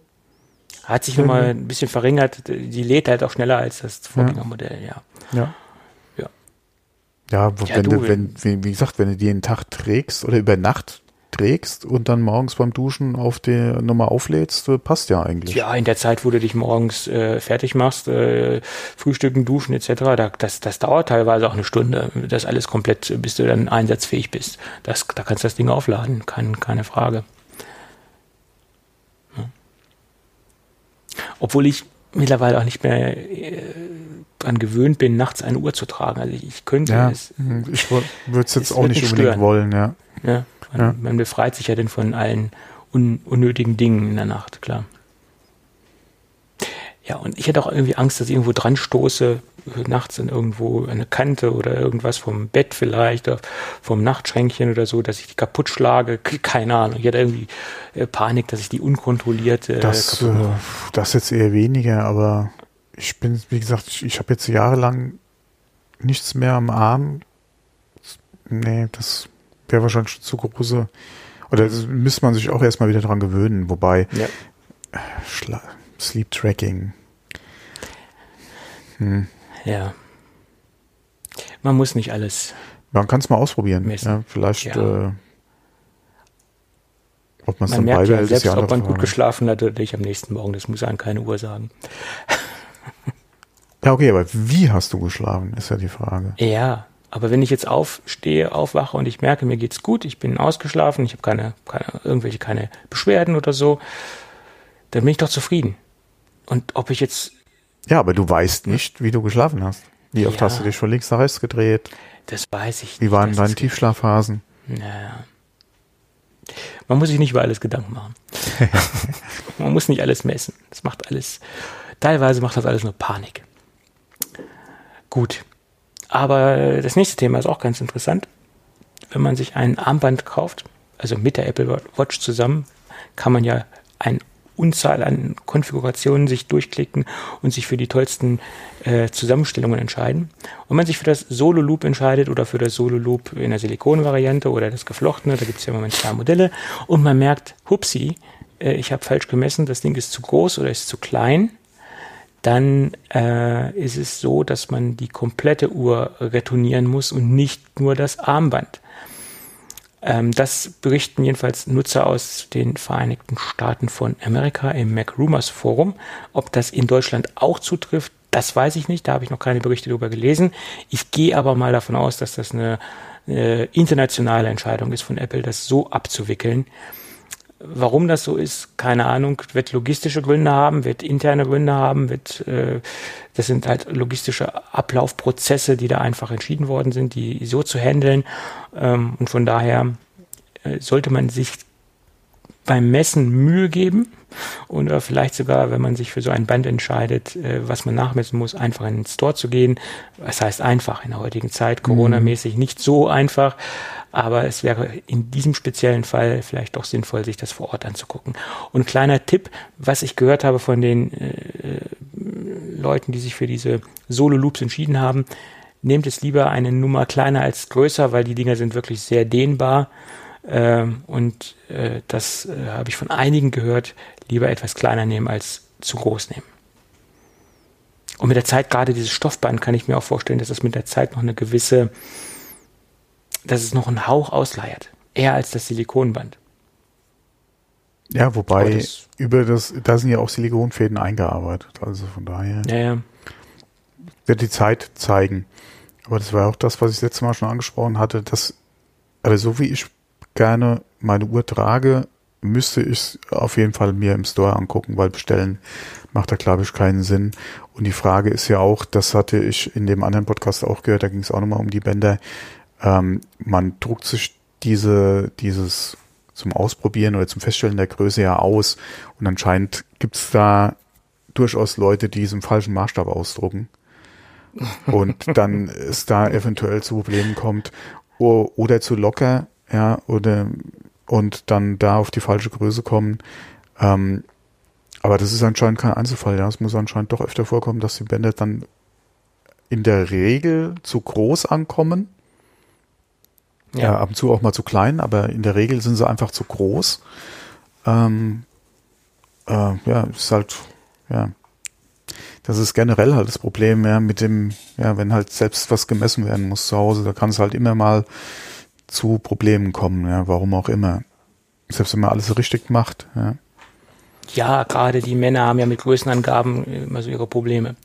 Hat sich nochmal ein bisschen verringert. Die lädt halt auch schneller als das Vorgängermodell, ja. Ja. Ja, ja, ja wenn du, wenn, wie gesagt, wenn du die jeden Tag trägst oder über Nacht trägst und dann morgens beim Duschen auf die nochmal auflädst, äh, passt ja eigentlich. Ja, in der Zeit, wo du dich morgens äh, fertig machst, äh, frühstücken, duschen etc., da, das, das dauert teilweise auch eine Stunde, das alles komplett, bis du dann einsatzfähig bist. Das, da kannst du das Ding aufladen, kein, keine Frage. Ja. Obwohl ich mittlerweile auch nicht mehr äh, dran gewöhnt bin, nachts eine Uhr zu tragen. Also ich, ich könnte ja, es. Ich würde es jetzt auch nicht unbedingt stören. wollen, ja. Ja, man, ja. man befreit sich ja dann von allen un unnötigen Dingen in der Nacht, klar. Ja, und ich hätte auch irgendwie Angst, dass ich irgendwo dran stoße, nachts in irgendwo eine Kante oder irgendwas vom Bett vielleicht, oder vom Nachtschränkchen oder so, dass ich die kaputt schlage. Keine Ahnung. Ich hätte irgendwie äh, Panik, dass ich die unkontrolliert äh, das, kaputt mache. Äh, das jetzt eher weniger, aber ich bin, wie gesagt, ich, ich habe jetzt jahrelang nichts mehr am Arm. Nee, das wäre wahrscheinlich schon zu große. Oder müsste man sich auch erstmal wieder dran gewöhnen. Wobei ja. Schla Sleep Tracking. Hm. Ja. Man muss nicht alles. Man kann es mal ausprobieren. Ja, vielleicht. Ja. Äh, ob man es dann merkt beibehält, ja selbst, ob man gut geschlafen hat oder nicht am nächsten Morgen. Das muss einem keine Uhr sagen. <laughs> ja, okay, aber wie hast du geschlafen, ist ja die Frage. Ja, Aber wenn ich jetzt aufstehe, aufwache und ich merke, mir geht's gut, ich bin ausgeschlafen, ich habe keine, keine, irgendwelche keine Beschwerden oder so, dann bin ich doch zufrieden. Und ob ich jetzt. Ja, aber du weißt nicht, wie du geschlafen hast. Wie oft Ja. hast du dich von links nach rechts gedreht? Das weiß ich Wie nicht. waren Das deine Tiefschlafphasen? Naja. Man muss sich nicht über alles Gedanken machen. <laughs> Man muss nicht alles messen. Das macht alles, teilweise macht das alles nur Panik. Gut. Aber das nächste Thema ist auch ganz interessant. Wenn man sich ein Armband kauft, also mit der Apple Watch zusammen, kann man ja eine Unzahl an Konfigurationen sich durchklicken und sich für die tollsten äh, Zusammenstellungen entscheiden. Und wenn man sich für das Solo Loop entscheidet oder für das Solo Loop in der Silikonvariante oder das geflochtene, da gibt es ja im Moment zwei Modelle, und man merkt, hupsi, äh, ich habe falsch gemessen, das Ding ist zu groß oder ist zu klein, dann äh, ist es so, dass man die komplette Uhr retournieren muss und nicht nur das Armband. Ähm, das berichten jedenfalls Nutzer aus den Vereinigten Staaten von Amerika im Mac Rumors Forum. Ob das in Deutschland auch zutrifft, das weiß ich nicht. Da habe ich noch keine Berichte darüber gelesen. Ich gehe aber mal davon aus, dass das eine äh, internationale Entscheidung ist von Apple, das so abzuwickeln. Warum das so ist, keine Ahnung, wird logistische Gründe haben, wird interne Gründe haben, wird, äh, das sind halt logistische Ablaufprozesse, die da einfach entschieden worden sind, die so zu handeln. Ähm, und von daher äh, sollte man sich beim Messen Mühe geben und äh, vielleicht sogar, wenn man sich für so ein Band entscheidet, äh, was man nachmessen muss, einfach in den Store zu gehen. Das heißt einfach in der heutigen Zeit, Corona-mäßig nicht so einfach, aber es wäre in diesem speziellen Fall vielleicht doch sinnvoll, sich das vor Ort anzugucken. Und kleiner Tipp, was ich gehört habe von den äh, Leuten, die sich für diese Solo-Loops entschieden haben, nehmt es lieber eine Nummer kleiner als größer, weil die Dinger sind wirklich sehr dehnbar. Ähm, und äh, das äh, habe ich von einigen gehört, lieber etwas kleiner nehmen als zu groß nehmen. Und mit der Zeit, gerade dieses Stoffband, kann ich mir auch vorstellen, dass es mit der Zeit noch eine gewisse, dass es noch einen Hauch ausleiert. Eher als das Silikonband. Ja, wobei das- über das, da sind ja auch Silikonfäden eingearbeitet. Also von daher Ja, ja. wird die Zeit zeigen. Aber das war auch das, was ich letztes Mal schon angesprochen hatte, dass, also so wie ich gerne meine Uhr trage, müsste ich es auf jeden Fall mir im Store angucken, weil bestellen macht da, glaube ich, keinen Sinn. Und die Frage ist ja auch, das hatte ich in dem anderen Podcast auch gehört, da ging es auch nochmal um die Bänder. Ähm, man druckt sich diese, dieses zum Ausprobieren oder zum Feststellen der Größe ja aus. Und anscheinend gibt es da durchaus Leute, die es im falschen Maßstab ausdrucken. <laughs> Und dann es da eventuell zu Problemen kommt oder zu locker, ja, oder und dann da auf die falsche Größe kommen. Ähm, aber das ist anscheinend kein Einzelfall, ja. Es muss anscheinend doch öfter vorkommen, dass die Bänder dann in der Regel zu groß ankommen. Ja. ab und zu auch mal zu klein, aber in der Regel sind sie einfach zu groß. Ähm, äh, ja, ist halt, ja. Das ist generell halt das Problem, ja, mit dem, ja, wenn halt selbst was gemessen werden muss zu Hause, da kann es halt immer mal zu Problemen kommen, ja, warum auch immer. Selbst wenn man alles richtig macht, ja. Ja, gerade die Männer haben ja mit Größenangaben immer so ihre Probleme.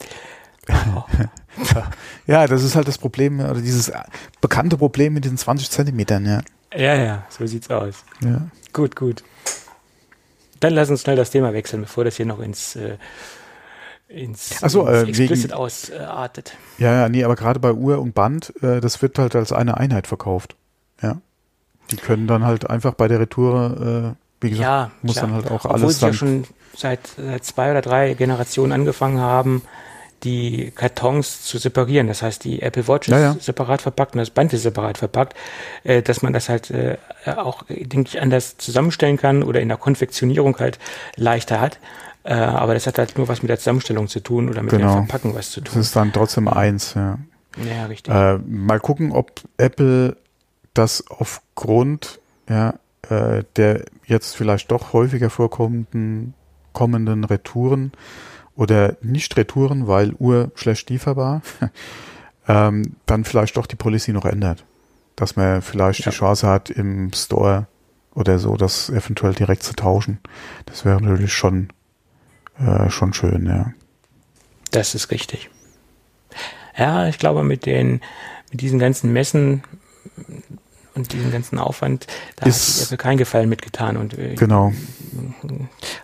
<laughs> Ja, das ist halt das Problem, oder dieses bekannte Problem mit diesen 20 Zentimetern, ja. Ja, ja, so sieht's aus. ja. Gut, gut. Dann lass uns schnell das Thema wechseln, bevor das hier noch ins, äh, ins, Ach so, ins äh, explicit wegen- ausartet. Ja, ja, nee, aber gerade bei Uhr und Band, äh, das wird halt als eine Einheit verkauft. Ja. Die können dann halt einfach bei der Retour, äh, wie gesagt, Ja, muss klar. dann halt auch Obwohl alles sie ja schon seit, seit zwei oder drei Generationen angefangen haben, die Kartons zu separieren. Das heißt, die Apple Watch ist Ja, ja. separat verpackt und das Band ist separat verpackt, äh, dass man das halt äh, auch, denke ich, anders zusammenstellen kann oder in der Konfektionierung halt leichter hat. Äh, aber das hat halt nur was mit der Zusammenstellung zu tun oder mit Genau. der Verpackung was zu das tun. ist dann trotzdem eins, ja. Ja, richtig. Äh, mal gucken, ob Apple das aufgrund ja, äh, der jetzt vielleicht doch häufiger vorkommenden kommenden Retouren oder nicht Retouren, weil Uhr schlecht lieferbar, <laughs> ähm, dann vielleicht doch die Policy noch ändert. Dass man vielleicht Ja. die Chance hat, im Store oder so, das eventuell direkt zu tauschen. Das wäre natürlich schon, äh, schon schön, ja. Das ist richtig. Ja, ich glaube, mit den, mit diesen ganzen Messen und diesen ganzen Aufwand, da ist, hat sich Apple keinen Gefallen mitgetan. Und äh, genau.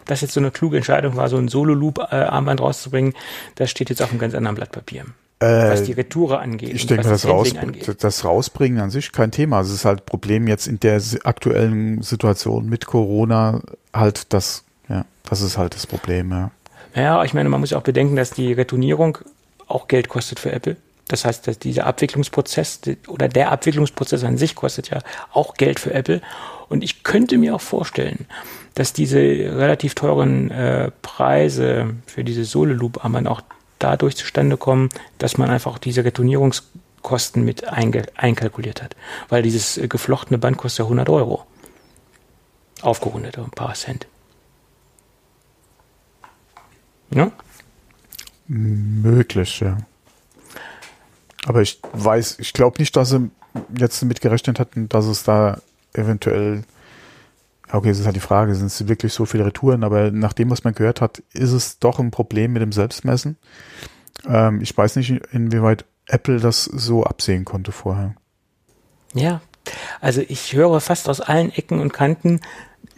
das jetzt so eine kluge Entscheidung war, so ein Solo-Loop-Armband rauszubringen, das steht jetzt auf einem ganz anderen Blatt Papier. Äh, was die Retoure angeht. Ich denke, das, raus, das Rausbringen an sich kein Thema. Es ist halt Problem jetzt in der aktuellen Situation mit Corona halt das, ja, das ist halt das Problem, ja. Ja, ich meine, man muss auch bedenken, dass die Retournierung auch Geld kostet für Apple. Das heißt, dass dieser Abwicklungsprozess oder der Abwicklungsprozess an sich kostet ja auch Geld für Apple. Und ich könnte mir auch vorstellen, dass diese relativ teuren äh, Preise für diese Solo-Loop-Armband auch dadurch zustande kommen, dass man einfach diese Retournierungskosten mit einkalkuliert hat. Weil dieses äh, geflochtene Band kostet ja 100 Euro. Aufgerundet, ein paar Cent. Ja? Möglich, ja. Aber ich weiß, ich glaube nicht, dass sie jetzt damit gerechnet hatten, dass es da eventuell, okay, es ist halt die Frage, sind es wirklich so viele Retouren, aber nach dem, was man gehört hat, ist es doch ein Problem mit dem Selbstmessen. Ähm, ich weiß nicht, inwieweit Apple das so absehen konnte vorher. Ja, also ich höre fast aus allen Ecken und Kanten,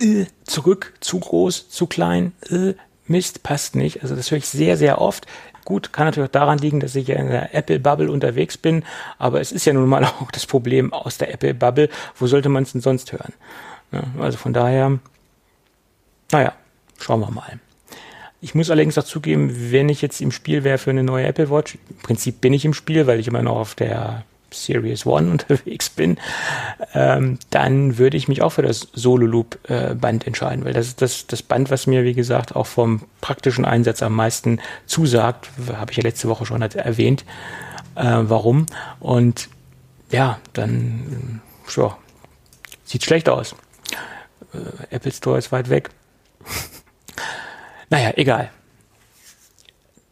äh, zurück, zu groß, zu klein, äh, Mist, passt nicht. Also das höre ich sehr, sehr oft. Gut, kann natürlich auch daran liegen, dass ich ja in der Apple-Bubble unterwegs bin, aber es ist ja nun mal <laughs> auch das Problem aus der Apple-Bubble. Wo sollte man es denn sonst hören? Ja, also von daher, naja, schauen wir mal. Ich muss allerdings auch zugeben, wenn ich jetzt im Spiel wäre für eine neue Apple Watch, im Prinzip bin ich im Spiel, weil ich immer noch auf der Series One <laughs> unterwegs bin, ähm, dann würde ich mich auch für das Solo Loop äh, Band entscheiden, weil das ist das, das Band, was mir, wie gesagt, auch vom praktischen Einsatz am meisten zusagt, habe ich ja letzte Woche schon erwähnt, äh, warum. Und ja, dann, sure, sieht schlecht aus. Äh, Apple Store ist weit weg. <laughs> naja, egal.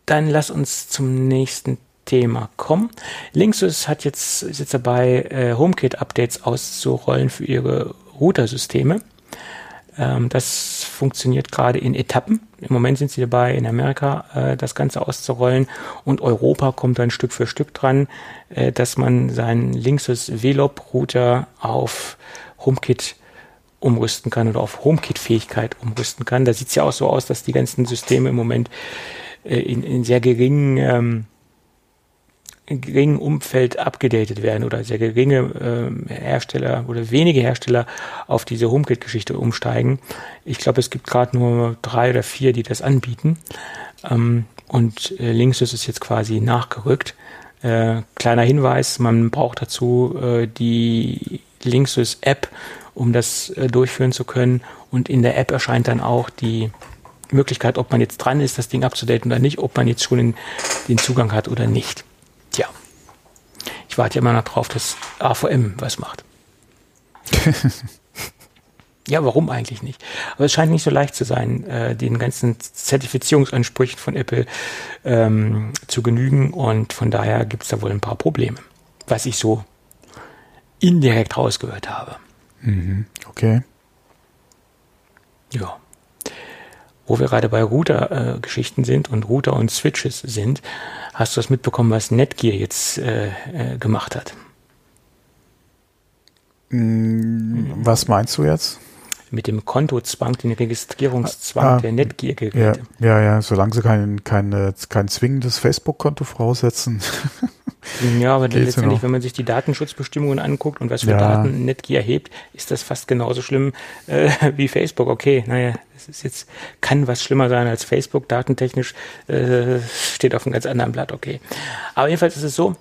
Dann lass uns zum nächsten Thema kommen. Linksys hat jetzt, ist jetzt dabei, äh, HomeKit-Updates auszurollen für ihre Routersysteme. Ähm, das funktioniert gerade in Etappen. Im Moment sind sie dabei, in Amerika äh, das Ganze auszurollen und Europa kommt dann Stück für Stück dran, äh, dass man seinen Linksys VLOP-Router auf HomeKit umrüsten kann oder auf HomeKit-Fähigkeit umrüsten kann. Da sieht es ja auch so aus, dass die ganzen Systeme im Moment äh, in, in sehr geringen ähm, geringen Umfeld abgedatet werden oder sehr geringe äh, Hersteller oder wenige Hersteller auf diese HomeKit-Geschichte umsteigen. Ich glaube, es gibt gerade nur drei oder vier, die das anbieten. Ähm, und äh, Linksys ist jetzt quasi nachgerückt. Äh, kleiner Hinweis, man braucht dazu äh, die Linksys App, um das äh, durchführen zu können. Und in der App erscheint dann auch die Möglichkeit, ob man jetzt dran ist, das Ding abzudaten oder nicht, ob man jetzt schon den, den Zugang hat oder nicht. Ich warte ja immer noch drauf, dass AVM was macht. <laughs> ja, warum eigentlich nicht? Aber es scheint nicht so leicht zu sein, äh, den ganzen Zertifizierungsansprüchen von Apple ähm, zu genügen und von daher gibt es da wohl ein paar Probleme, was ich so indirekt rausgehört habe. Mhm, okay. Ja wo wir gerade bei Router-Geschichten äh, sind und Router und Switches sind, hast du das mitbekommen, was Netgear jetzt äh, äh, gemacht hat? Mm, was meinst du jetzt? Mit dem Kontozwang, den Registrierungszwang ah, der Netgear-Geräte. Ja, ja, ja, solange sie kein, kein, kein zwingendes Facebook-Konto voraussetzen. <laughs> Ja, aber letztendlich, wenn man sich die Datenschutzbestimmungen anguckt und was für ja. Daten Netgear hebt, ist das fast genauso schlimm äh, <laughs> wie Facebook. Okay, naja, es ist jetzt, kann was schlimmer sein als Facebook, datentechnisch äh, steht auf einem ganz anderen Blatt, okay. Aber jedenfalls ist es so,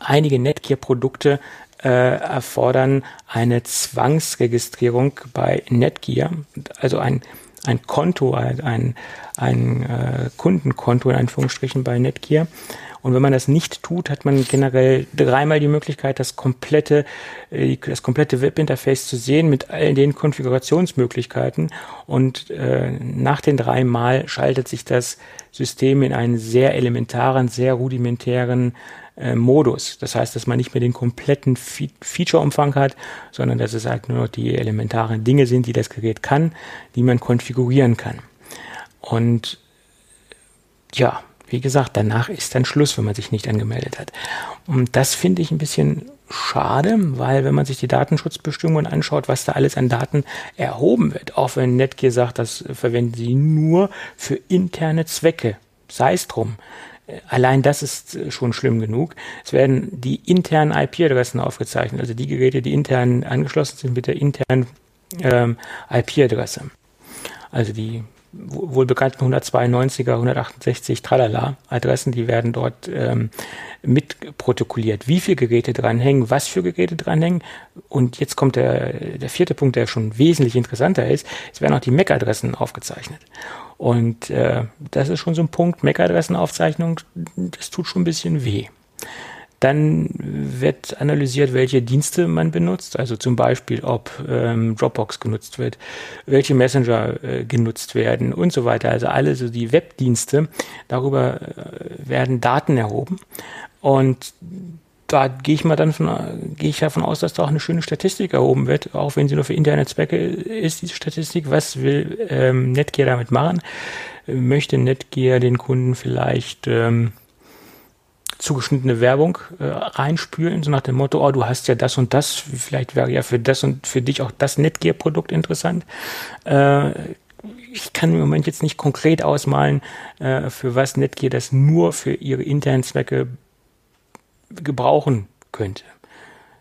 einige Netgear-Produkte äh, erfordern eine Zwangsregistrierung bei Netgear, also ein, ein Konto, ein, ein, äh, Kundenkonto in Anführungsstrichen bei Netgear. Und wenn man das nicht tut, hat man generell dreimal die Möglichkeit, das komplette, äh, das komplette Webinterface zu sehen mit all den Konfigurationsmöglichkeiten. Und äh, nach den dreimal schaltet sich das System in einen sehr elementaren, sehr rudimentären äh, Modus. Das heißt, dass man nicht mehr den kompletten Fe Feature-Umfang hat, sondern dass es halt nur noch die elementaren Dinge sind, die das Gerät kann, die man konfigurieren kann. Und ja, wie gesagt, danach ist dann Schluss, wenn man sich nicht angemeldet hat. Und das finde ich ein bisschen schade, weil wenn man sich die Datenschutzbestimmungen anschaut, was da alles an Daten erhoben wird, auch wenn Netgear sagt, das verwenden sie nur für interne Zwecke, sei es drum. Allein das ist schon schlimm genug. Es werden die internen IP-Adressen aufgezeichnet, also die Geräte, die intern angeschlossen sind mit der internen ähm, IP-Adresse. Also die wohl bekannten 192er, 168 Tralala Adressen, die werden dort ähm, mit protokolliert. Wie viele Geräte dranhängen, was für Geräte dranhängen. Und jetzt kommt der, der vierte Punkt, der schon wesentlich interessanter ist. Es werden auch die MAC-Adressen aufgezeichnet. Und äh, das ist schon so ein Punkt, MAC-Adressenaufzeichnung, das tut schon ein bisschen weh. Dann wird analysiert, welche Dienste man benutzt, also zum Beispiel, ob ähm, Dropbox genutzt wird, welche Messenger äh, genutzt werden und so weiter. Also alle so die Webdienste, darüber äh, werden Daten erhoben. Und da gehe ich mal dann von, gehe ich davon aus, dass da auch eine schöne Statistik erhoben wird, auch wenn sie nur für interne Zwecke ist, diese Statistik. Was will ähm, Netgear damit machen? Möchte Netgear den Kunden vielleicht ähm, zugeschnittene Werbung äh, reinspülen, so nach dem Motto, oh, du hast ja das und das, vielleicht wäre ja für das und für dich auch das Netgear-Produkt interessant. Äh, ich kann im Moment jetzt nicht konkret ausmalen, äh, für was Netgear das nur für ihre internen Zwecke gebrauchen könnte.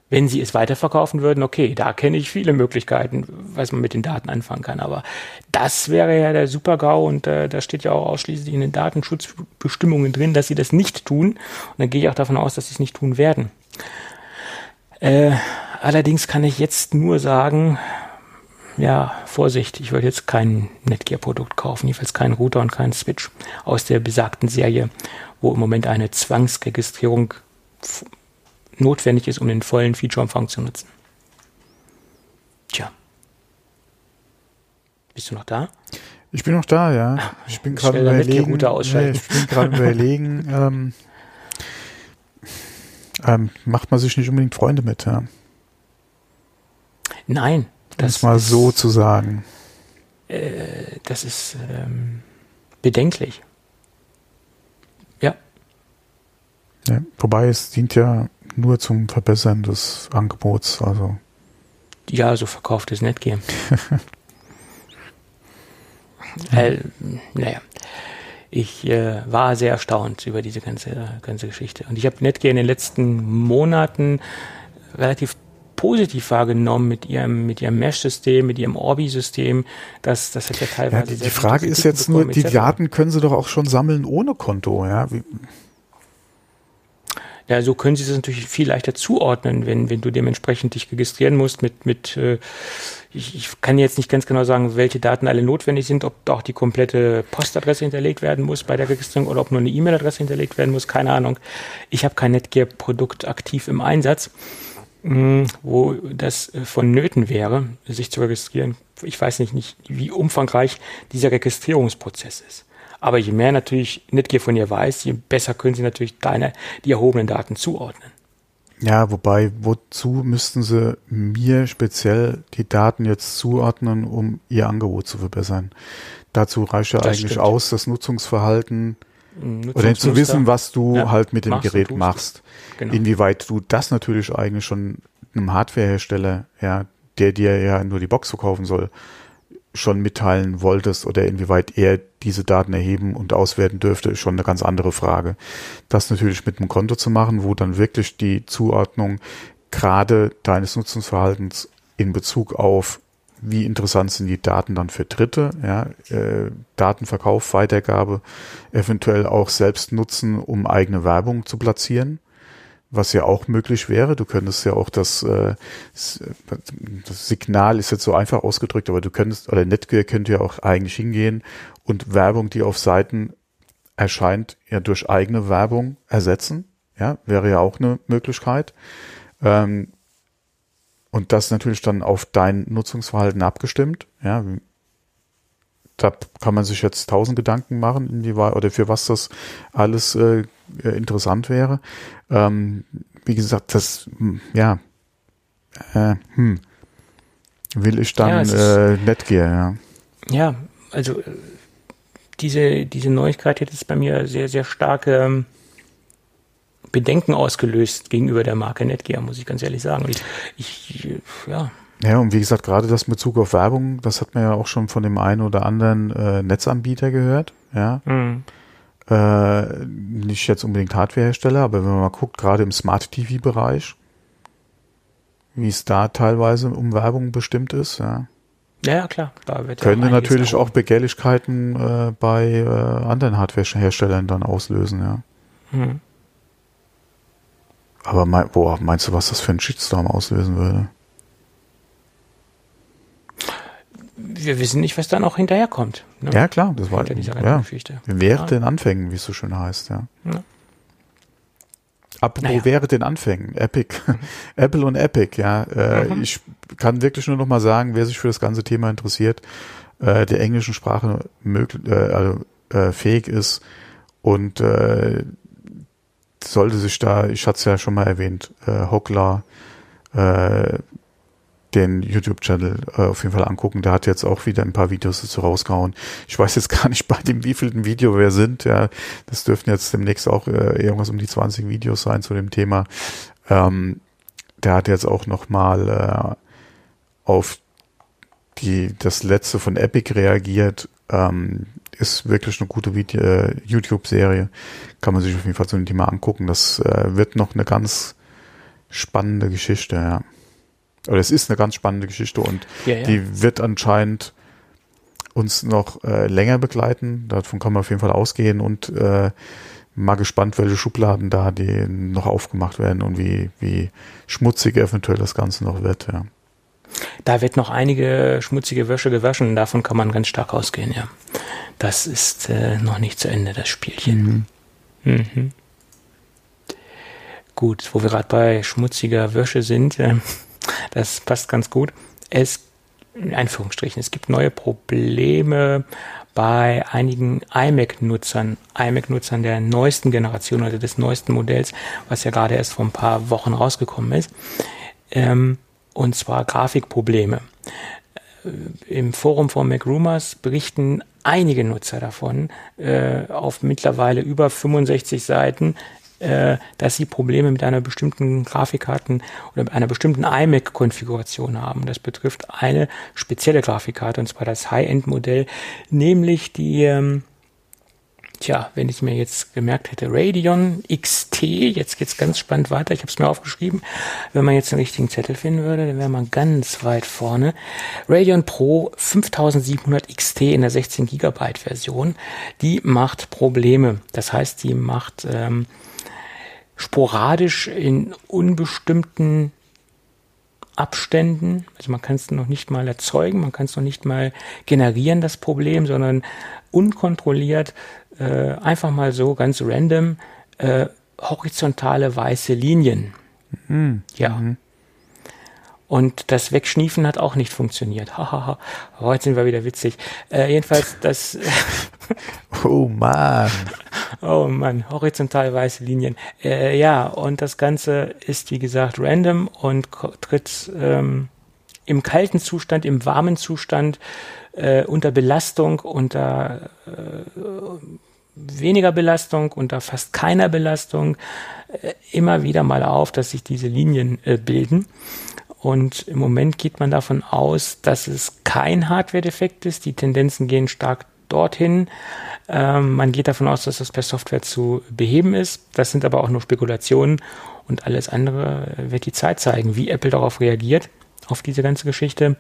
Wenn sie es weiterverkaufen würden, okay, da kenne ich viele Möglichkeiten, was man mit den Daten anfangen kann. Aber das wäre ja der Super-GAU und äh, da steht ja auch ausschließlich in den Datenschutzbestimmungen drin, dass sie das nicht tun. Und dann gehe ich auch davon aus, dass sie es nicht tun werden. Äh, allerdings kann ich jetzt nur sagen, ja, Vorsicht, ich würde jetzt kein Netgear-Produkt kaufen, jedenfalls keinen Router und keinen Switch aus der besagten Serie, wo im Moment eine Zwangsregistrierung notwendig ist, um den vollen Featureumfang zu nutzen. Tja. Bist du noch da? Ich bin noch da, ja. Ah, ich bin gerade überlegen. Nee, ich bin gerade überlegen. <laughs> Ähm, ähm, macht man sich nicht unbedingt Freunde mit, ja. Nein. Das mal ist, so zu sagen. Äh, das ist ähm, bedenklich. Ja. ja. Wobei es dient ja nur zum Verbessern des Angebots. Also. Ja, so verkauft es Netgear. <laughs> äh, naja. Ich äh, war sehr erstaunt über diese ganze, ganze Geschichte. Und ich habe Netgear in den letzten Monaten relativ positiv wahrgenommen mit ihrem, mit ihrem Mesh-System, mit ihrem Orbi-System. Das, das hat ja teilweise. Ja, die, die Frage ist jetzt nur, die Daten können sie doch auch schon sammeln ohne Konto, ja? Wie, ja, so können sie es natürlich viel leichter zuordnen, wenn, wenn du dementsprechend dich registrieren musst mit, mit äh, ich, ich kann jetzt nicht ganz genau sagen, welche Daten alle notwendig sind, ob auch die komplette Postadresse hinterlegt werden muss bei der Registrierung oder ob nur eine E-Mail-Adresse hinterlegt werden muss, keine Ahnung. Ich habe kein Netgear-Produkt aktiv im Einsatz, mh, hm, wo das äh, vonnöten wäre, sich zu registrieren. Ich weiß nicht, nicht, wie umfangreich dieser Registrierungsprozess ist. Aber je mehr natürlich Netgear von ihr weiß, je besser können sie natürlich deine, die erhobenen Daten zuordnen. Ja, wobei, wozu müssten sie mir speziell die Daten jetzt zuordnen, um ihr Angebot zu verbessern? Dazu reicht ja das eigentlich stimmt. aus, das Nutzungsverhalten oder zu wissen, was du ja, halt mit dem Gerät machst. Genau. Inwieweit du das natürlich eigentlich schon einem Hardwarehersteller, ja, der dir ja nur die Box verkaufen soll, schon mitteilen wolltest oder inwieweit er diese Daten erheben und auswerten dürfte, ist schon eine ganz andere Frage. Das natürlich mit einem Konto zu machen, wo dann wirklich die Zuordnung gerade deines Nutzungsverhaltens in Bezug auf wie interessant sind die Daten dann für Dritte, ja, äh, Datenverkauf, Weitergabe, eventuell auch selbst nutzen, um eigene Werbung zu platzieren was ja auch möglich wäre. Du könntest ja auch das, äh, das Signal ist jetzt so einfach ausgedrückt, aber du könntest, oder Netgear könnte ja auch eigentlich hingehen und Werbung, die auf Seiten erscheint, ja durch eigene Werbung ersetzen. Ja, wäre ja auch eine Möglichkeit. Ähm, und das natürlich dann auf dein Nutzungsverhalten abgestimmt. Ja, da kann man sich jetzt tausend Gedanken machen, inwieweit oder für was das alles äh, interessant wäre. Ähm, wie gesagt, das, hm, ja, äh, hm, will ich dann ja, äh, Netgear, ja. Ja, also diese, diese Neuigkeit hat jetzt bei mir sehr, sehr starke ähm, Bedenken ausgelöst gegenüber der Marke Netgear, muss ich ganz ehrlich sagen. Ich, ich ja. Ja, und wie gesagt, gerade das in Bezug auf Werbung, das hat man ja auch schon von dem einen oder anderen äh, Netzanbieter gehört, ja. Mhm. Äh, nicht jetzt unbedingt Hardwarehersteller, aber wenn man mal guckt, gerade im Smart TV-Bereich, wie es da teilweise um Werbung bestimmt ist, ja. Ja, klar. Da wird Könnte ja natürlich auch Begehrlichkeiten äh, bei äh, anderen Hardwareherstellern dann auslösen, ja. Mhm. Aber mein, boah, meinst du, was das für ein Shitstorm auslösen würde? Wir wissen nicht, was dann auch hinterherkommt. Ne? Ja, klar, das war ja, Geschichte. Während ja. den Anfängen, wie es so schön heißt, ja. ja. Apropos naja. während den Anfängen, Epic, <laughs> Apple und Epic, ja. Äh, mhm. Ich kann wirklich nur noch mal sagen, wer sich für das ganze Thema interessiert, äh, der englischen Sprache möglich, äh, also, äh, fähig ist und äh, sollte sich da, ich hatte es ja schon mal erwähnt, äh, Hockler, äh, den YouTube-Channel äh, auf jeden Fall angucken. Der hat jetzt auch wieder ein paar Videos dazu rausgehauen. Ich weiß jetzt <laughs> gar nicht bei dem wievielten Video wir sind. Ja, das dürften jetzt demnächst auch äh, irgendwas um die 20 Videos sein zu dem Thema. Ähm, der hat jetzt auch noch mal äh, auf die das letzte von Epic reagiert. Ähm, ist wirklich eine gute Video, äh, YouTube-Serie. Kann man sich auf jeden Fall zu dem Thema angucken. Das äh, wird noch eine ganz spannende Geschichte, ja. Oder es ist eine ganz spannende Geschichte und ja, ja. die wird anscheinend uns noch äh, länger begleiten. Davon kann man auf jeden Fall ausgehen und äh, mal gespannt, welche Schubladen da die noch aufgemacht werden und wie, wie schmutzig eventuell das Ganze noch wird, ja. Da wird noch einige schmutzige Wäsche gewaschen, davon kann man ganz stark ausgehen, ja. Das ist äh, noch nicht zu Ende, das Spielchen. Mhm. Mhm. Gut, wo wir gerade bei schmutziger Wäsche sind, äh, das passt ganz gut. Es, in Anführungsstrichen, es gibt neue Probleme bei einigen iMac-Nutzern, iMac-Nutzern der neuesten Generation, also des neuesten Modells, was ja gerade erst vor ein paar Wochen rausgekommen ist. Ähm, und zwar Grafikprobleme. Äh, Im Forum von MacRumors berichten einige Nutzer davon, äh, auf mittlerweile über 65 Seiten, äh, dass sie Probleme mit einer bestimmten Grafikkarten oder mit einer bestimmten iMac-Konfiguration haben. Das betrifft eine spezielle Grafikkarte, und zwar das High-End-Modell, nämlich die ähm, Tja, wenn ich mir jetzt gemerkt hätte, Radeon XT, jetzt geht's ganz spannend weiter, ich habe es mir aufgeschrieben, wenn man jetzt den richtigen Zettel finden würde, dann wäre man ganz weit vorne. Radeon Pro 5700 XT in der 16 Gigabyte Version, die macht Probleme. Das heißt, die macht ähm, sporadisch in unbestimmten Abständen, also man kann es noch nicht mal erzeugen, man kann es noch nicht mal generieren, das Problem, sondern unkontrolliert äh, einfach mal so ganz random äh, horizontale weiße Linien. Mhm. Ja. Mhm. Und das Wegschniefen hat auch nicht funktioniert. Hahaha. Heute sind wir wieder witzig. Äh, jedenfalls das. <laughs> oh man. Oh man, horizontal weiße Linien. Äh, ja, und das Ganze ist wie gesagt random und tritt ähm, im kalten Zustand, im warmen Zustand, äh, unter Belastung, unter äh, weniger Belastung, unter fast keiner Belastung äh, immer wieder mal auf, dass sich diese Linien äh, bilden. Und im Moment geht man davon aus, dass es kein Hardware-Defekt ist. Die Tendenzen gehen stark dorthin. Ähm, man geht davon aus, dass das per Software zu beheben ist. Das sind aber auch nur Spekulationen und alles andere wird die Zeit zeigen, wie Apple darauf reagiert, auf diese ganze Geschichte.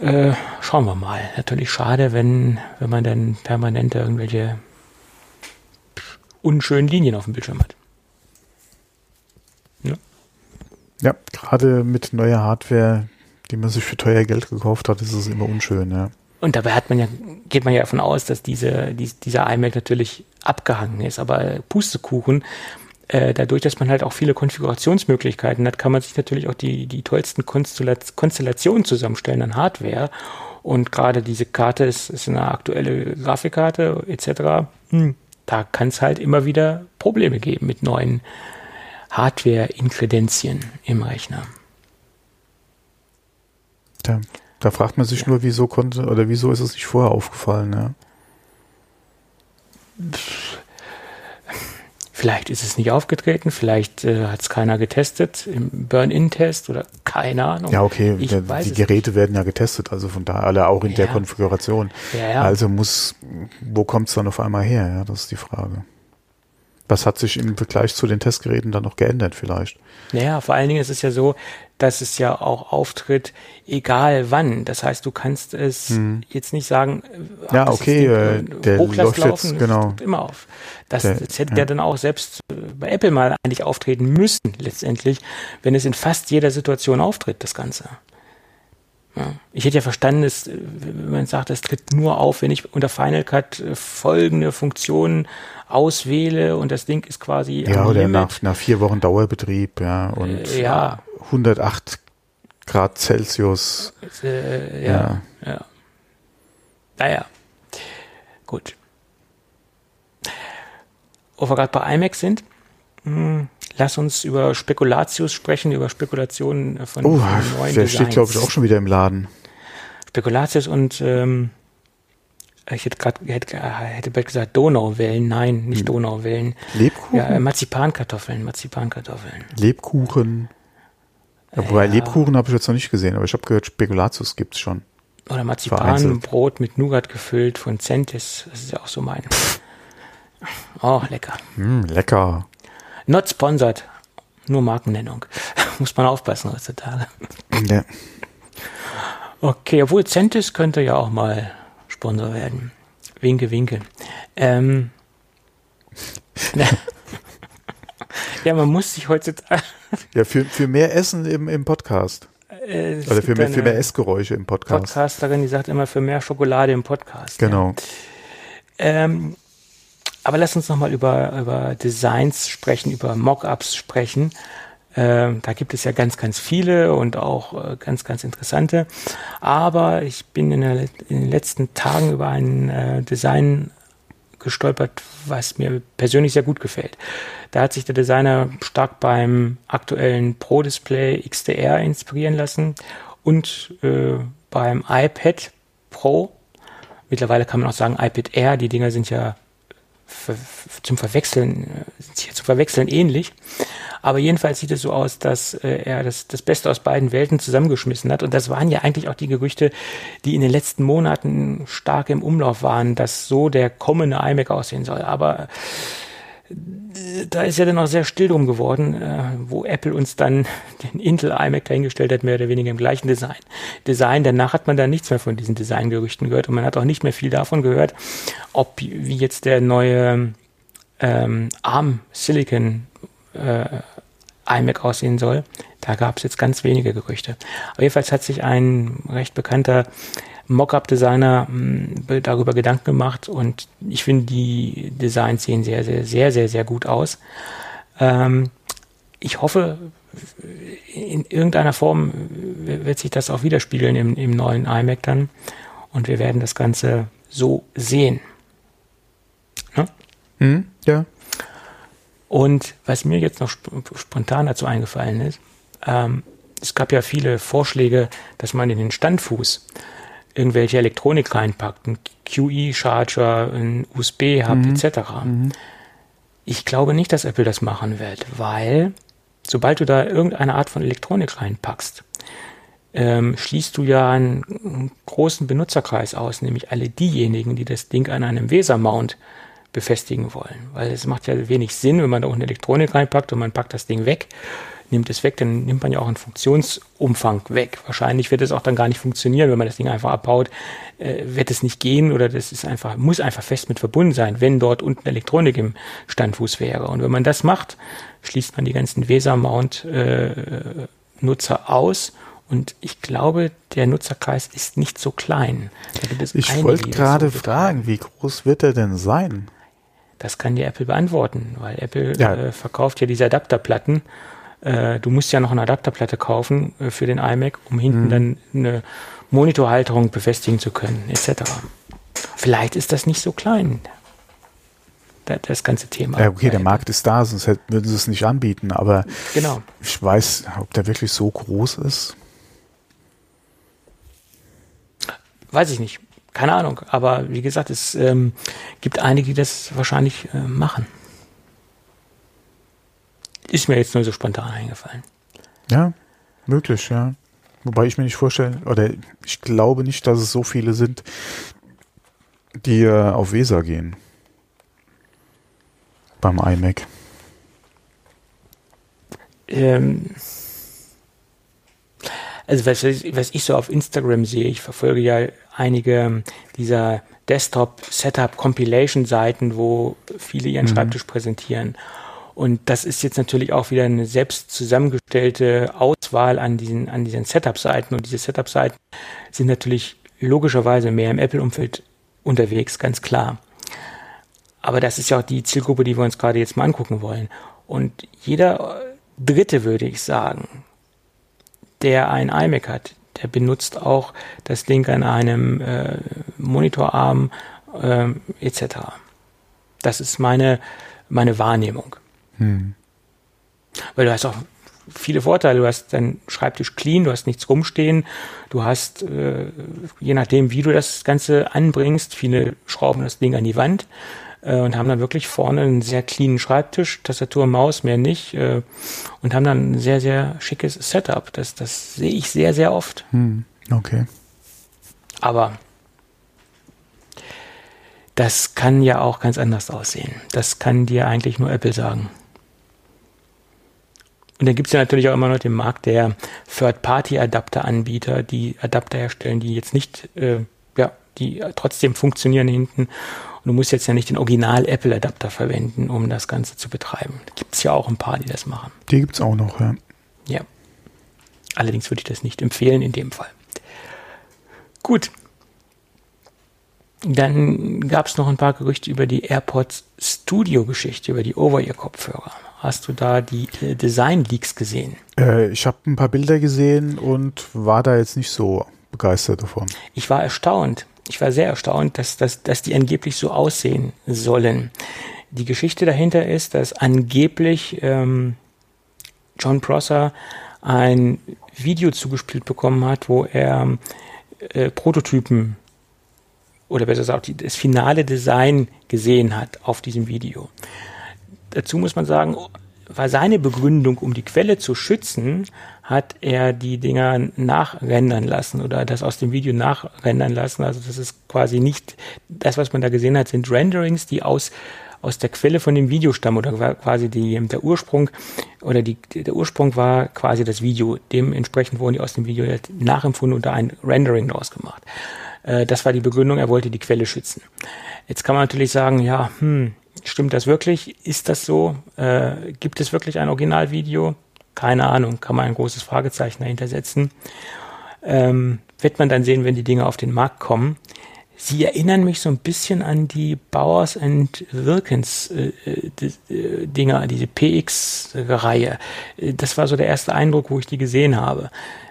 Äh, schauen wir mal. Natürlich schade, wenn, wenn man dann permanent irgendwelche unschönen Linien auf dem Bildschirm hat. Ja, ja gerade mit neuer Hardware, die man sich für teuer Geld gekauft hat, ist es immer unschön, ja. Und dabei hat man ja, geht man ja davon aus, dass diese, die, dieser iMac natürlich abgehangen ist, aber Pustekuchen, äh, dadurch, dass man halt auch viele Konfigurationsmöglichkeiten hat, kann man sich natürlich auch die, die tollsten Konstellationen zusammenstellen an Hardware. Und gerade diese Karte ist, ist eine aktuelle Grafikkarte etc. Hm, da kann es halt immer wieder Probleme geben mit neuen Hardware-Inkredenzien im Rechner. Da, da fragt man sich ja. nur, wieso konnte oder wieso ist es nicht vorher aufgefallen, ja? Vielleicht ist es nicht aufgetreten, vielleicht äh, hat es keiner getestet im Burn-In-Test oder keine Ahnung. Ja, okay, der, die Geräte werden ja getestet, also von daher alle auch in ja. der Konfiguration. Ja, ja. Also muss, wo kommt es dann auf einmal her? Ja, das ist die Frage. Was hat sich im Vergleich zu den Testgeräten dann noch geändert vielleicht? Naja, vor allen Dingen ist es ja so, dass es ja auch auftritt, egal wann. Das heißt, du kannst es hm. jetzt nicht sagen, ja, okay, äh, der läuft laufen, jetzt, genau. immer auf. Das, der, das hätte ja. dann auch selbst äh, bei Apple mal eigentlich auftreten müssen, letztendlich, wenn es in fast jeder Situation auftritt, das Ganze. Ja. Ich hätte ja verstanden, dass, äh, wenn man sagt, es tritt nur auf, wenn ich unter Final Cut äh, folgende Funktionen auswähle und das Ding ist quasi. Ja, oder nach, nach vier Wochen Dauerbetrieb, ja, und äh, ja. 108 Grad Celsius. Äh, ja, ja. ja. Naja, gut. Wo wir gerade bei IMAX sind, mh, hm, lass uns über Spekulatius sprechen, über Spekulationen von, oh, von neuen der Designs. steht, glaube ich, auch schon wieder im Laden. Spekulatius und ähm, ich hätte gerade hätte, hätte bald gesagt Donauwellen, nein, nicht hm. Donauwellen. Lebkuchen? Ja, äh, Marzipankartoffeln, Marzipankartoffeln. Lebkuchen. Ja, wobei ja. Lebkuchen habe ich jetzt noch nicht gesehen, aber ich habe gehört, Spekulatius gibt's schon. Oder Marzipanbrot mit Nougat gefüllt von Centis, das ist ja auch so mein. Oh, lecker. Mm, lecker. Not sponsored. Nur Markennennung. <laughs> Muss man aufpassen heutzutage. Ja. Okay, obwohl Centis könnte ja auch mal Sponsor werden. Winke, winke. Ähm, <laughs> ja, man muss sich heutzutage. <laughs> Ja, für, für mehr Essen im, im Podcast. Äh, Oder für mehr, für mehr Essgeräusche im Podcast. Podcasterin, die sagt immer für mehr Schokolade im Podcast. Genau. Ja. Ähm, aber lass uns nochmal über, über Designs sprechen, über Mockups sprechen. Ähm, da gibt es ja ganz, ganz viele und auch äh, ganz, ganz interessante. Aber ich bin in, der, in den letzten Tagen über ein äh, Design gestolpert, was mir persönlich sehr gut gefällt. Da hat sich der Designer stark beim aktuellen Pro Display XDR inspirieren lassen und äh, beim iPad Pro. Mittlerweile kann man auch sagen iPad Air. Die Dinger sind ja zum Verwechseln, äh, hier zu verwechseln ähnlich. Aber jedenfalls sieht es so aus, dass äh, er das, das Beste aus beiden Welten zusammengeschmissen hat. Und das waren ja eigentlich auch die Gerüchte, die in den letzten Monaten stark im Umlauf waren, dass so der kommende iMac aussehen soll. Aber äh, da ist ja dann auch sehr still drum geworden, äh, wo Apple uns dann <laughs> den Intel iMac dahingestellt hat, mehr oder weniger im gleichen Design. Design, danach hat man da nichts mehr von diesen Designgerüchten gehört und man hat auch nicht mehr viel davon gehört, ob wie jetzt der neue ähm, ARM Silicon äh, iMac aussehen soll. Da gab es jetzt ganz wenige Gerüchte. Aber jedenfalls hat sich ein recht bekannter Mockup-Designer hm, darüber Gedanken gemacht und ich finde, die Designs sehen sehr, sehr, sehr, sehr, sehr gut aus. Ähm, ich hoffe, in irgendeiner Form wird sich das auch widerspiegeln im, im neuen iMac dann und wir werden das Ganze so sehen. Ne? Hm, ja. Und was mir jetzt noch sp spontan dazu eingefallen ist, ähm, es gab ja viele Vorschläge, dass man in den Standfuß irgendwelche Elektronik reinpackt, ein QE-Charger, ein USB-Hub mhm. etc. Mhm. Ich glaube nicht, dass Apple das machen wird, weil sobald du da irgendeine Art von Elektronik reinpackst, ähm, schließt du ja einen, einen, großen Benutzerkreis aus, nämlich alle diejenigen, die das Ding an einem Weser-Mount befestigen wollen. Weil es macht ja wenig Sinn, wenn man da unten Elektronik reinpackt und man packt das Ding weg, nimmt es weg, dann nimmt man ja auch einen Funktionsumfang weg. Wahrscheinlich wird es auch dann gar nicht funktionieren, wenn man das Ding einfach abbaut, äh, wird es nicht gehen oder das ist einfach, muss einfach fest mit verbunden sein, wenn dort unten Elektronik im Standfuß wäre. Und wenn man das macht, schließt man die ganzen Weser-Mount-Nutzer äh, aus und ich glaube, der Nutzerkreis ist nicht so klein. ich wollte gerade so fragen, wie groß wird er denn sein? Das kann die Apple beantworten, weil Apple ja. äh, verkauft ja diese Adapterplatten. Äh, du musst ja noch eine Adapterplatte kaufen äh, für den iMac, um hinten mhm. dann eine Monitorhalterung befestigen zu können, etc. Vielleicht ist das nicht so klein, das ganze Thema. Ja, okay, der Markt ist da, sonst würden sie es nicht anbieten, aber genau. ich weiß, ob der wirklich so groß ist. Weiß ich nicht keine Ahnung. Aber wie gesagt, es ähm, gibt einige, die das wahrscheinlich äh, machen. Ist mir jetzt nur so spontan eingefallen. Ja, möglich, ja. Wobei ich mir nicht vorstellen, oder ich glaube nicht, dass es so viele sind, die äh, auf Weser gehen. Beim iMac. Ähm, also was, was ich so auf Instagram sehe, ich verfolge ja einige dieser Desktop-Setup-Compilation-Seiten, wo viele ihren mhm. Schreibtisch präsentieren. Und das ist jetzt natürlich auch wieder eine selbst zusammengestellte Auswahl an diesen, an diesen Setup-Seiten. Und diese Setup-Seiten sind natürlich logischerweise mehr im Apple-Umfeld unterwegs, ganz klar. Aber das ist ja auch die Zielgruppe, die wir uns gerade jetzt mal angucken wollen. Und jeder Dritte, würde ich sagen, der ein iMac hat, der benutzt auch das Ding an einem äh, Monitorarm äh, etc. Das ist meine, meine Wahrnehmung. Hm. Weil du hast auch viele Vorteile. Du hast deinen Schreibtisch clean, du hast nichts rumstehen, du hast, äh, je nachdem, wie du das Ganze anbringst, viele schrauben das Ding an die Wand äh, und haben dann wirklich vorne einen sehr cleanen Schreibtisch, Tastatur, Maus, mehr nicht äh, und haben dann ein sehr, sehr schickes Setup. Das, das sehe ich sehr, sehr oft. Hm. Okay. Aber das kann ja auch ganz anders aussehen. Das kann dir eigentlich nur Apple sagen. Und dann gibt es ja natürlich auch immer noch den Markt der Third-Party-Adapter-Anbieter, die Adapter herstellen, die jetzt nicht, äh, ja, die trotzdem funktionieren hinten. Und du musst jetzt ja nicht den Original-Apple-Adapter verwenden, um das Ganze zu betreiben. Da gibt es ja auch ein paar, die das machen. Die gibt es auch noch, ja. Ja. Allerdings würde ich das nicht empfehlen in dem Fall. Gut. Dann gab es noch ein paar Gerüchte über die AirPods Studio-Geschichte, über die Over-Ear-Kopfhörer. Hast du da die äh, Design-Leaks gesehen? Äh, ich habe ein paar Bilder gesehen und war da jetzt nicht so begeistert davon. Ich war erstaunt. Ich war sehr erstaunt, dass, dass, dass die angeblich so aussehen sollen. Die Geschichte dahinter ist, dass angeblich ähm, John Prosser ein Video zugespielt bekommen hat, wo er äh, Prototypen oder besser gesagt das finale Design gesehen hat auf diesem Video. Dazu muss man sagen, war seine Begründung, um die Quelle zu schützen, hat er die Dinger nachrendern lassen oder das aus dem Video nachrendern lassen. Also das ist quasi nicht das, was man da gesehen hat, sind Renderings, die aus aus der Quelle von dem Video stammen oder quasi die, der Ursprung oder die, der Ursprung war quasi das Video. Dementsprechend wurden die aus dem Video nachempfunden und da ein Rendering daraus gemacht. Äh, das war die Begründung, er wollte die Quelle schützen. Jetzt kann man natürlich sagen, ja, hm, Stimmt das wirklich? Ist das so? Äh, gibt es wirklich ein Originalvideo? Keine Ahnung, kann man ein großes Fragezeichen dahinter setzen. Ähm, wird man dann sehen, wenn die Dinge auf den Markt kommen. Sie erinnern mich so ein bisschen an die Bowers and Wilkins äh, äh, Dinger, diese PX-Reihe. Das war so der erste Eindruck, wo ich die gesehen habe.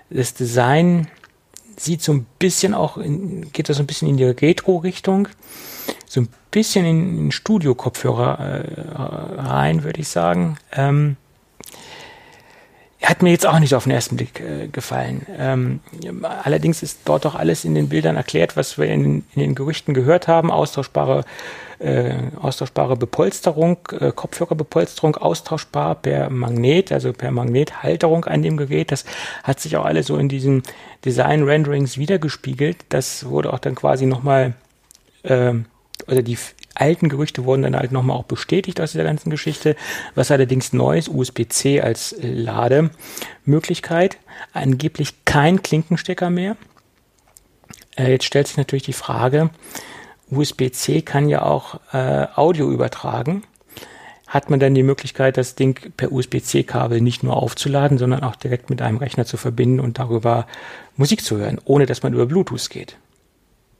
Das Design sieht so ein bisschen auch, in, geht das so ein bisschen in die Retro-Richtung so ein bisschen in, in Studio-Kopfhörer äh, rein, würde ich sagen. Ähm, hat mir jetzt auch nicht auf den ersten Blick äh, gefallen. Ähm, allerdings ist dort doch alles in den Bildern erklärt, was wir in, in den Gerüchten gehört haben. Austauschbare, äh, austauschbare Bepolsterung, äh, Kopfhörerbepolsterung, austauschbar per Magnet, also per Magnethalterung an dem Gerät. Das hat sich auch alles so in diesen Design-Renderings wiedergespiegelt. Das wurde auch dann quasi nochmal äh, oder die alten Gerüchte wurden dann halt nochmal auch bestätigt aus dieser ganzen Geschichte. Was allerdings neu ist, USB-C als äh, Lademöglichkeit. Angeblich kein Klinkenstecker mehr. Äh, jetzt stellt sich natürlich die Frage, USB-C kann ja auch äh, Audio übertragen. Hat man dann die Möglichkeit, das Ding per USB-C-Kabel nicht nur aufzuladen, sondern auch direkt mit einem Rechner zu verbinden und darüber Musik zu hören, ohne dass man über Bluetooth geht?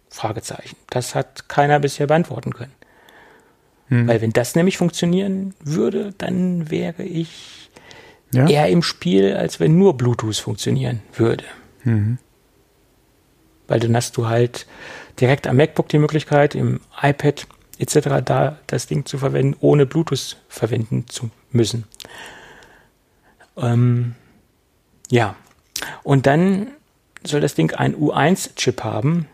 Fragezeichen. Das hat keiner bisher beantworten können. Hm. Weil wenn das nämlich funktionieren würde, dann wäre ich ja. eher im Spiel, als wenn nur Bluetooth funktionieren würde. Mhm. Weil dann hast du halt direkt am MacBook die Möglichkeit, im iPad etc. da das Ding zu verwenden, ohne Bluetooth verwenden zu müssen. Ähm, ja. Und dann soll das Ding einen U1-Chip haben,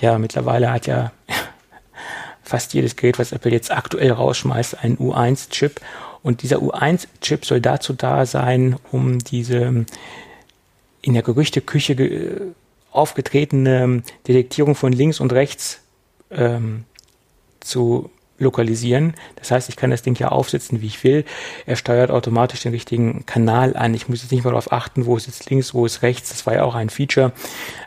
Ja, mittlerweile hat ja <laughs> fast jedes Gerät, was Apple jetzt aktuell rausschmeißt, einen U1-Chip. Und dieser U1-Chip soll dazu da sein, um diese in der Gerüchteküche aufgetretene Detektierung von links und rechts ähm, zu lokalisieren. Das heißt, ich kann das Ding ja aufsetzen, wie ich will. Er steuert automatisch den richtigen Kanal an. Ich muss jetzt nicht mal darauf achten, wo es jetzt links, wo es rechts. Das war ja auch ein Feature,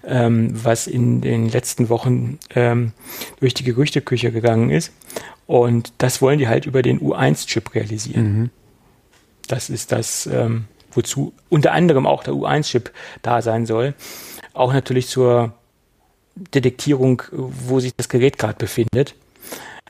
ähm, was in den letzten Wochen ähm, durch die Gerüchteküche gegangen ist. Und das wollen die halt über den U1-Chip realisieren. Mhm. Das ist das, ähm, wozu unter anderem auch der U1-Chip da sein soll. Auch natürlich zur Detektierung, wo sich das Gerät gerade befindet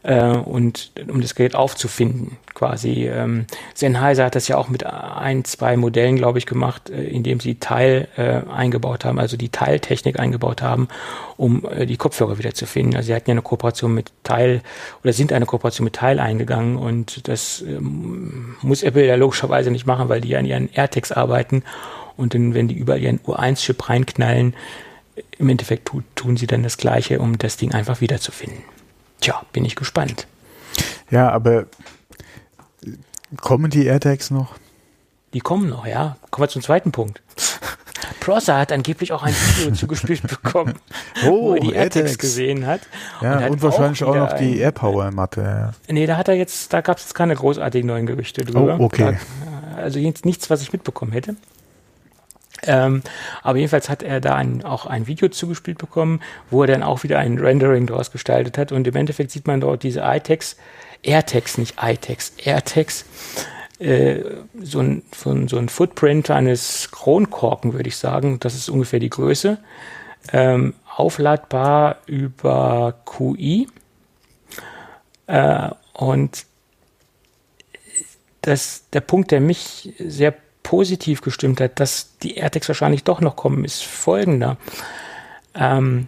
äh, und um das Gerät aufzufinden quasi. Ähm, Sennheiser hat das ja auch mit ein, zwei Modellen, glaube ich, gemacht, äh, indem sie Teil äh, eingebaut haben, also die Teiltechnik eingebaut haben, um äh, die Kopfhörer wieder zu finden. Also sie hatten ja eine Kooperation mit Teil oder sind eine Kooperation mit Teil eingegangen und das ähm, muss Apple ja logischerweise nicht machen, weil die ja an ihren AirTags arbeiten und dann, wenn die überall ihren U1-Chip reinknallen, im Endeffekt tu, tun sie dann das Gleiche, um das Ding einfach wiederzufinden. Tja, bin ich gespannt. Ja, aber kommen die AirTags noch? Die kommen noch, ja. Kommen wir zum zweiten Punkt. <laughs> Prosser hat angeblich auch ein Video <laughs> zugespielt bekommen, oh, wo er die AirTags, gesehen hat. Ja, und, und wahrscheinlich auch, auch noch die AirPower-Matte. Ja. Nee, da hat er jetzt, da gab es jetzt keine großartigen neuen Gerüchte drüber. Oh, okay. Da, also jetzt nichts, was ich mitbekommen hätte. Ähm, aber jedenfalls hat er da ein, auch ein Video zugespielt bekommen, wo er dann auch wieder ein Rendering daraus gestaltet hat. Und im Endeffekt sieht man dort diese iTex, AirTags, nicht iTex, AirTags, äh, so, ein, so, ein, so ein Footprint eines Kronkorken, würde ich sagen. Das ist ungefähr die Größe. Ähm, aufladbar über QI. Äh, und das, der Punkt, der mich sehr positiv gestimmt hat, dass die AirTags wahrscheinlich doch noch kommen, ist folgender. Ähm,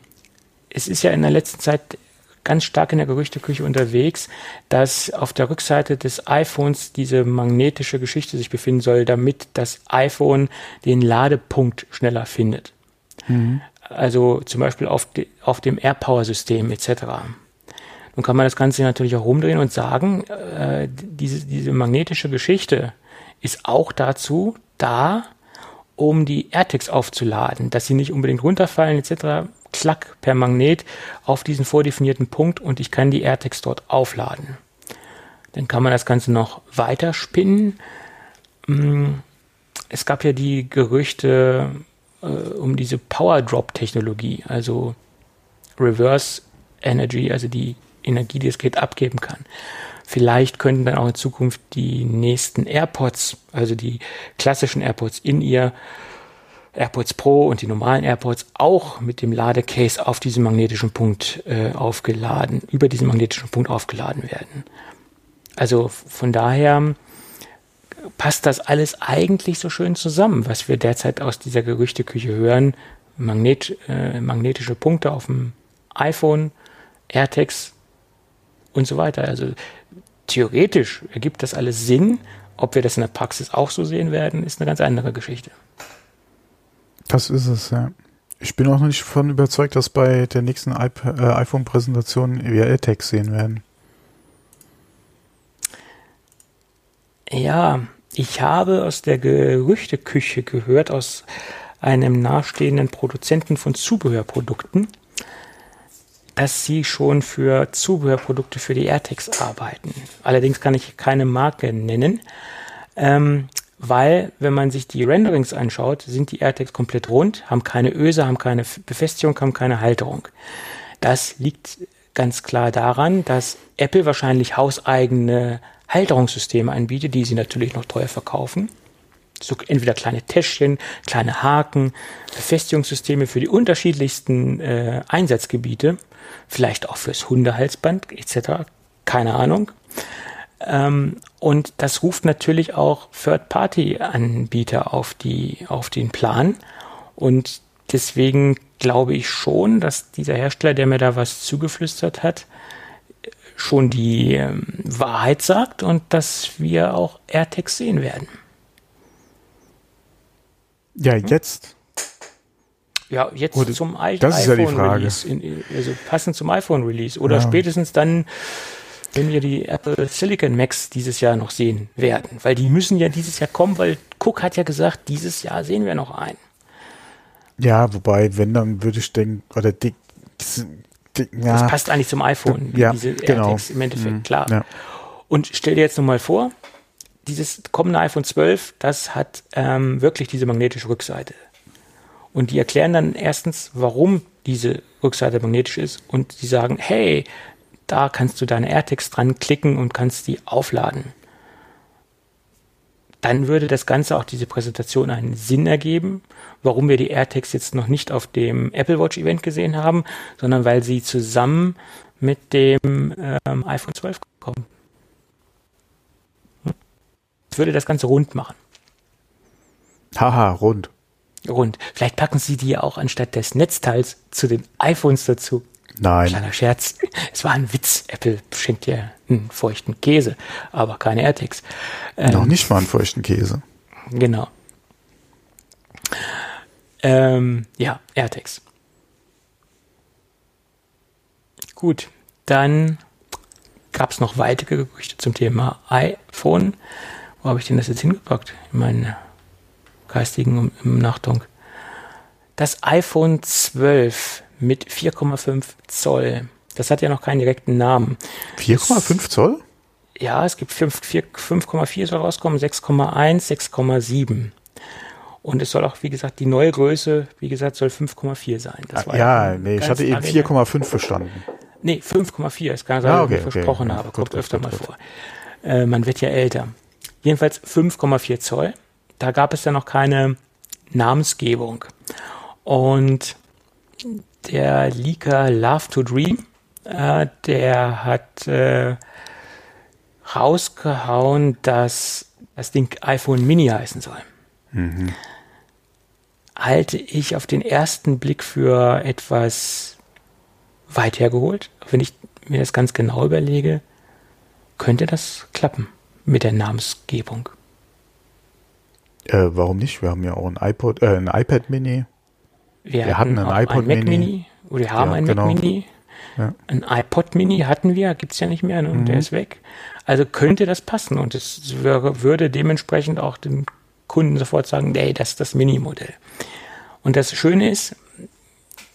es ist ja in der letzten Zeit ganz stark in der Gerüchteküche unterwegs, dass auf der Rückseite des iPhones diese magnetische Geschichte sich befinden soll, damit das iPhone den Ladepunkt schneller findet. Mhm. Also zum Beispiel auf, de, auf dem AirPower-System etc. Nun kann man das Ganze natürlich auch rumdrehen und sagen, äh, diese, diese magnetische Geschichte, ist auch dazu da, um die AirTags aufzuladen, dass sie nicht unbedingt runterfallen etc. Klack per Magnet auf diesen vordefinierten Punkt und ich kann die AirTags dort aufladen. Dann kann man das Ganze noch weiter spinnen. Mm, es gab ja die Gerüchte äh, um diese Power Drop Technologie, also Reverse Energy, also die Energie, die das Gerät abgeben kann. Vielleicht könnten dann auch in Zukunft die nächsten AirPods, also die klassischen AirPods in ihr AirPods Pro und die normalen AirPods auch mit dem Ladecase auf diesem magnetischen Punkt äh, aufgeladen, über diesen magnetischen Punkt aufgeladen werden. Also von daher passt das alles eigentlich so schön zusammen, was wir derzeit aus dieser Gerüchteküche hören. Magnet, äh, magnetische Punkte auf dem iPhone, AirTags und so weiter. Also theoretisch ergibt das alles Sinn. Ob wir das in der Praxis auch so sehen werden, ist eine ganz andere Geschichte. Das ist es, ja. Ich bin auch noch nicht davon überzeugt, dass bei der nächsten äh, iPhone-Präsentation wir AirTags sehen werden. Ja, ich habe aus der Gerüchteküche gehört, aus einem nahestehenden Produzenten von Zubehörprodukten, dass sie schon für Zubehörprodukte für die AirTags arbeiten. Allerdings kann ich keine Marke nennen, ähm, weil wenn man sich die Renderings anschaut, sind die AirTags komplett rund, haben keine Öse, haben keine Befestigung, haben keine Halterung. Das liegt ganz klar daran, dass Apple wahrscheinlich hauseigene Halterungssysteme anbietet, die sie natürlich noch teuer verkaufen. So entweder kleine Täschchen, kleine Haken, Befestigungssysteme für die unterschiedlichsten äh, Einsatzgebiete vielleicht auch fürs Hundehalsband etc. Keine Ahnung. Ähm, und das ruft natürlich auch Third-Party-Anbieter auf, auf den Plan. Und deswegen glaube ich schon, dass dieser Hersteller, der mir da was zugeflüstert hat, schon die ähm, Wahrheit sagt und dass wir auch AirTags sehen werden. Ja, jetzt Ja, jetzt Oder- zum I das ist ja die also passend zum iPhone Release oder Ja. spätestens dann, wenn wir die Apple Silicon Max dieses Jahr noch sehen werden, weil die müssen ja dieses Jahr kommen, weil Cook hat ja gesagt, dieses Jahr sehen wir noch einen. Ja, wobei, wenn, dann würde ich denken, oder dick, das, dick ja, Das passt eigentlich zum iPhone, Ja, diese genau. AirTags im Endeffekt, klar. ja. Und stell dir jetzt nochmal vor, dieses kommende iPhone 12, das hat ähm, wirklich diese magnetische Rückseite. Und die erklären dann erstens, warum diese Rückseite magnetisch ist. Und die sagen, hey, da kannst du deine AirTags dran klicken und kannst die aufladen. Dann würde das Ganze auch diese Präsentation einen Sinn ergeben, warum wir die AirTags jetzt noch nicht auf dem Apple Watch Event gesehen haben, sondern weil sie zusammen mit dem ähm, iPhone 12 kommen. Das würde das Ganze rund machen. haha, rund. Rund. Vielleicht packen sie die ja auch anstatt des Netzteils zu den iPhones dazu. Nein. Kleiner Scherz. Es war ein Witz. Apple schenkt dir einen feuchten Käse, aber keine AirTags. Ähm, Noch nicht mal einen feuchten Käse. Genau. Ähm, ja, AirTags. Gut, dann gab es noch weitere Gerüchte zum Thema iPhone. Wo habe ich denn das jetzt hingepackt? In meinen geistigen um- Umnachtung. Das iPhone 12 mit 4,5 Zoll. Das hat ja noch keinen direkten Namen. 4,5 Zoll? Ja, es gibt 5 4 5,4 soll rauskommen, 6,1, 6,7. Und es soll auch, wie gesagt, die neue Größe, wie gesagt, soll 5,4 sein. Das war Ah, ja, nee, ich hatte eben lange her. 4,5 verstanden. Nee, 5,4. Es kann sein, Ah, ich okay, okay. versprochen Ja, habe. Kommt gut, öfter gut, mal gut. vor. Äh, man wird ja älter. Jedenfalls 5,4 Zoll. Da gab es ja noch keine Namensgebung. Und der Leaker Love to Dream, äh, der hat äh, rausgehauen, dass das Ding iPhone Mini heißen soll. Halte ich auf den ersten Blick für etwas weit hergeholt. Wenn ich mir das ganz genau überlege, könnte das klappen mit der Namensgebung. Äh, warum nicht? Wir haben ja auch ein iPod, äh, ein iPad Mini. Wir hatten einen auch iPod Mac Mini. Mini. Oder wir haben Ja, einen genau. Mac Mini. Ja. Ein iPod Mini hatten wir, gibt's ja nicht mehr, ne? und der ist weg. Also könnte das passen und es wäre, würde dementsprechend auch dem Kunden sofort sagen, nee, das ist das Mini-Modell. Und das Schöne ist,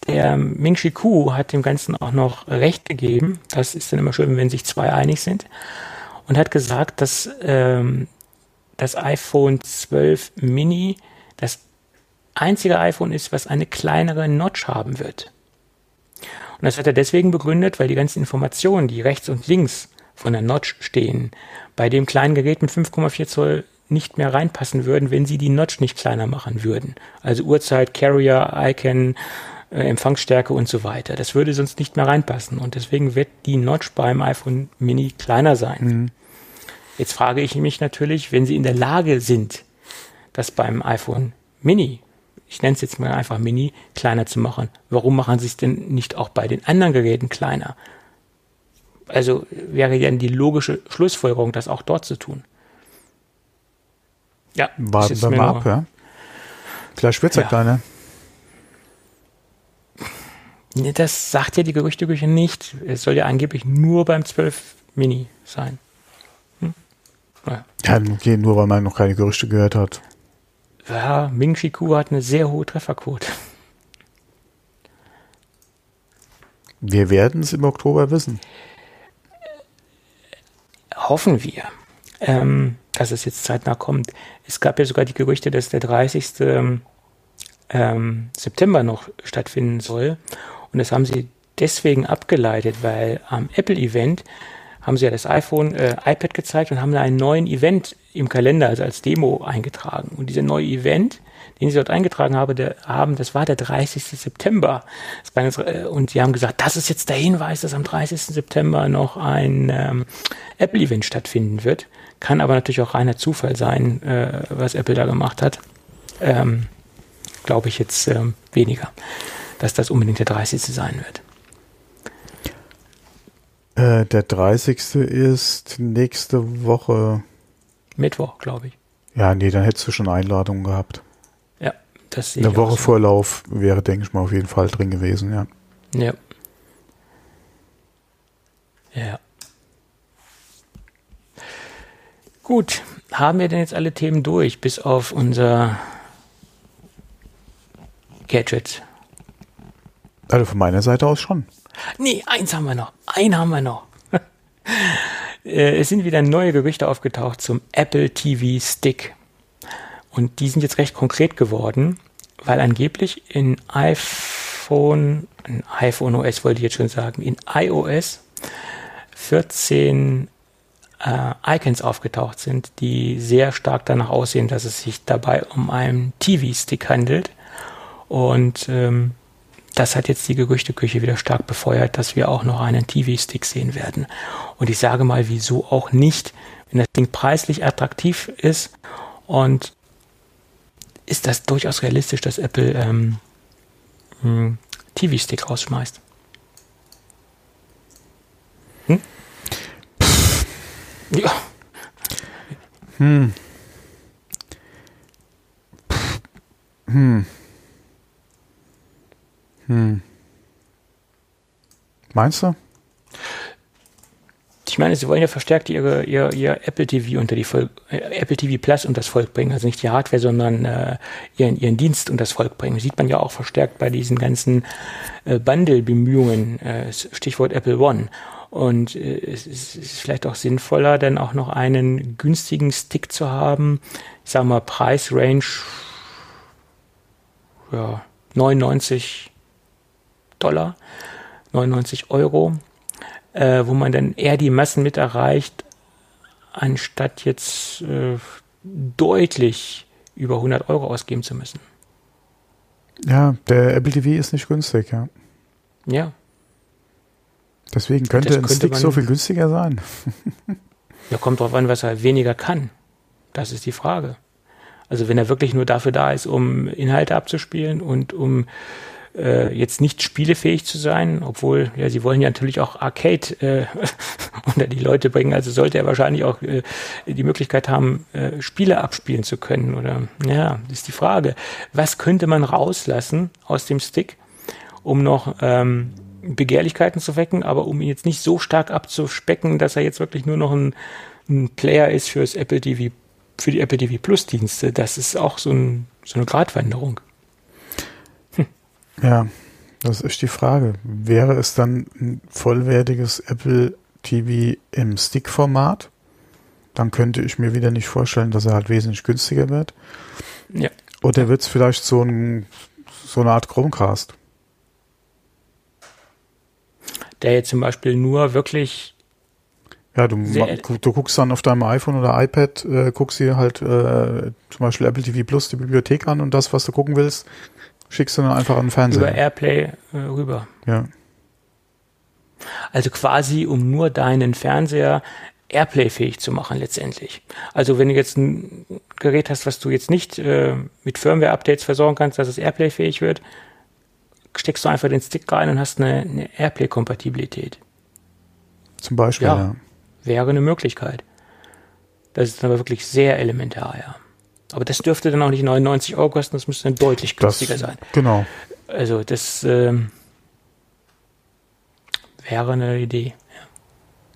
der Ming-Chi Ku hat dem Ganzen auch noch Recht gegeben. Das ist dann immer schön, wenn sich zwei einig sind. Und hat gesagt, dass ähm, das iPhone 12 Mini das einzige iPhone ist, was eine kleinere Notch haben wird. Und das hat er deswegen begründet, weil die ganzen Informationen, die rechts und links von der Notch stehen, bei dem kleinen Gerät mit 5,4 Zoll nicht mehr reinpassen würden, wenn sie die Notch nicht kleiner machen würden. Also Uhrzeit, Carrier, Icon, äh, Empfangsstärke und so weiter. Das würde sonst nicht mehr reinpassen. Und deswegen wird die Notch beim iPhone Mini kleiner sein. Jetzt frage ich mich natürlich, wenn sie in der Lage sind, das beim iPhone Mini, ich nenne es jetzt mal einfach Mini, kleiner zu machen, warum machen sie es denn nicht auch bei den anderen Geräten kleiner? Also wäre dann die logische Schlussfolgerung, das auch dort zu tun. Ja, ist Warten wir mal ab, ja. Vielleicht wird's ja Ja. kleiner. Das sagt ja die Gerüchteküche nicht. Es soll ja angeblich nur beim 12 Mini sein. Ja, okay, nur weil man noch keine Gerüchte gehört hat. Ja, Ming Chi Kuo hat eine sehr hohe Trefferquote. Wir werden es im Oktober wissen. hoffen wir, ähm, dass es jetzt zeitnah kommt. Es gab ja sogar die Gerüchte, dass der 30. Ähm, September noch stattfinden soll. Und das haben sie deswegen abgeleitet, weil am Apple-Event haben sie ja das iPhone, äh, iPad gezeigt und haben da einen neuen Event im Kalender, also als Demo eingetragen. Und dieser neue Event, den sie dort eingetragen habe, der, haben, das war der 30. September. Äh, Und sie haben gesagt, das ist jetzt der Hinweis, dass am 30. September noch ein ähm, Apple-Event stattfinden wird. Kann aber natürlich auch reiner Zufall sein, äh, was Apple da gemacht hat. Ähm, Glaube ich jetzt ähm, weniger, dass das unbedingt der 30. sein wird. Äh, der 30. ist nächste Woche. Mittwoch, glaube ich. Ja, nee, dann hättest du schon Einladungen gehabt. Ja, Das sehe Eine Woche so. Vorlauf wäre, denke ich mal, auf jeden Fall drin gewesen, ja. Ja. Ja. Gut, haben wir denn jetzt alle Themen durch, bis auf unser Gadget? Also von meiner Seite aus schon. Nee, eins haben wir noch. Einen haben wir noch. <laughs> Äh, es sind wieder neue Gerüchte aufgetaucht zum Apple TV Stick. Und die sind jetzt recht konkret geworden, weil angeblich in iPhone, in iPhone OS wollte ich jetzt schon sagen, in iOS 14 äh, Icons aufgetaucht sind, die sehr stark danach aussehen, dass es sich dabei um einen TV-Stick handelt. Und ähm, das hat jetzt die Gerüchteküche wieder stark befeuert, dass wir auch noch einen TV-Stick sehen werden. Und ich sage mal, wieso auch nicht, wenn das Ding preislich attraktiv ist und ist das durchaus realistisch, dass Apple ähm, einen TV-Stick rausschmeißt. Hm? Ja, Hm. Hm. Hm. Meinst du? ich meine, sie wollen ja verstärkt ihre, ihr, ihr Apple TV unter die Volk, äh, Apple TV Plus unter das Volk bringen. Also nicht die Hardware, sondern äh, ihren, ihren Dienst unter das Volk bringen. Sieht man ja auch verstärkt bei diesen ganzen äh, Bundle-Bemühungen, äh, Stichwort Apple One. Und äh, es ist es ist vielleicht auch sinnvoller, dann auch noch einen günstigen Stick zu haben. Ich sag mal, Preisrange ja, 99 Dollar, 99 Euro äh, wo man dann eher die Massen mit erreicht, anstatt jetzt äh, deutlich über 100 Euro ausgeben zu müssen. Ja, der Apple TV ist nicht günstig, ja. Ja, Deswegen könnte Das ein könnte Stick so viel günstiger sein. <laughs> ja kommt drauf an, was er weniger kann. Das ist die Frage. Also wenn er wirklich nur dafür da ist, um Inhalte abzuspielen und um äh, jetzt nicht spielefähig zu sein, obwohl, ja, sie wollen ja natürlich auch Arcade äh, <laughs> unter die Leute bringen, also sollte er wahrscheinlich auch äh, die Möglichkeit haben, äh, Spiele abspielen zu können. Oder ja, ist die Frage. Was könnte man rauslassen aus dem Stick, um noch ähm, Begehrlichkeiten zu wecken, aber um ihn jetzt nicht so stark abzuspecken, dass er jetzt wirklich nur noch ein, ein Player ist fürs Apple TV, für die Apple TV Plus Dienste. Das ist auch so, ein, so eine Gratwanderung. Ja, das ist die Frage. Wäre es dann ein vollwertiges Apple TV im Stick-Format? Dann könnte ich mir wieder nicht vorstellen, dass er halt wesentlich günstiger wird. Ja. Oder wird es vielleicht so, ein, so eine Art Chromecast? Der jetzt zum Beispiel nur wirklich, Ja, du, du guckst dann auf deinem iPhone oder iPad, äh, guckst dir halt äh, zum Beispiel Apple TV Plus die Bibliothek an und das, was du gucken willst, schickst du dann einfach an den Fernseher. über Airplay äh, rüber. ja. Also quasi, um nur deinen Fernseher Airplay-fähig zu machen letztendlich. Also wenn du jetzt ein Gerät hast, was du jetzt nicht äh, mit Firmware-Updates versorgen kannst, dass es Airplay-fähig wird, steckst du einfach den Stick rein und hast eine, eine Airplay-Kompatibilität. Zum Beispiel, Ja. ja. Wäre eine Möglichkeit. Das ist aber wirklich sehr elementar, ja. Aber das dürfte dann auch nicht 99 Euro kosten, das müsste dann deutlich Das, günstiger sein. Genau. Also das ähm, wäre eine Idee.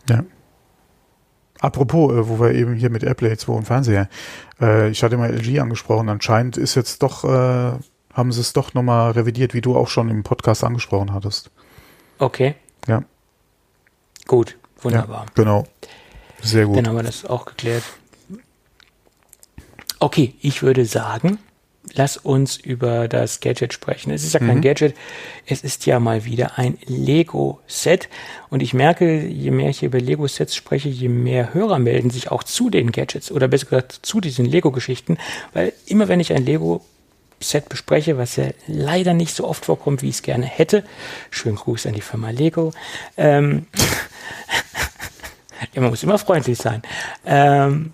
Ja. Apropos, äh, wo wir eben hier mit Airplay 2 und Fernseher, äh, ich hatte mal LG angesprochen, anscheinend ist jetzt doch, äh, haben sie es doch nochmal revidiert, wie du auch schon im Podcast angesprochen hattest. Okay, Ja, gut, wunderbar. ja genau. Sehr gut. Dann haben wir das auch geklärt. Okay, ich würde sagen, lass uns über das Gadget sprechen. Es ist ja kein Mhm. Gadget, es ist ja mal wieder ein Lego-Set. Und ich merke, je mehr ich hier über Lego-Sets spreche, je mehr Hörer melden sich auch zu den Gadgets oder besser gesagt zu diesen Lego-Geschichten, weil immer wenn ich ein Lego Set bespreche, was ja leider nicht so oft vorkommt, wie ich es gerne hätte. Schönen Gruß an die Firma Lego. Ähm, <laughs> ja, man muss immer freundlich sein. Ähm,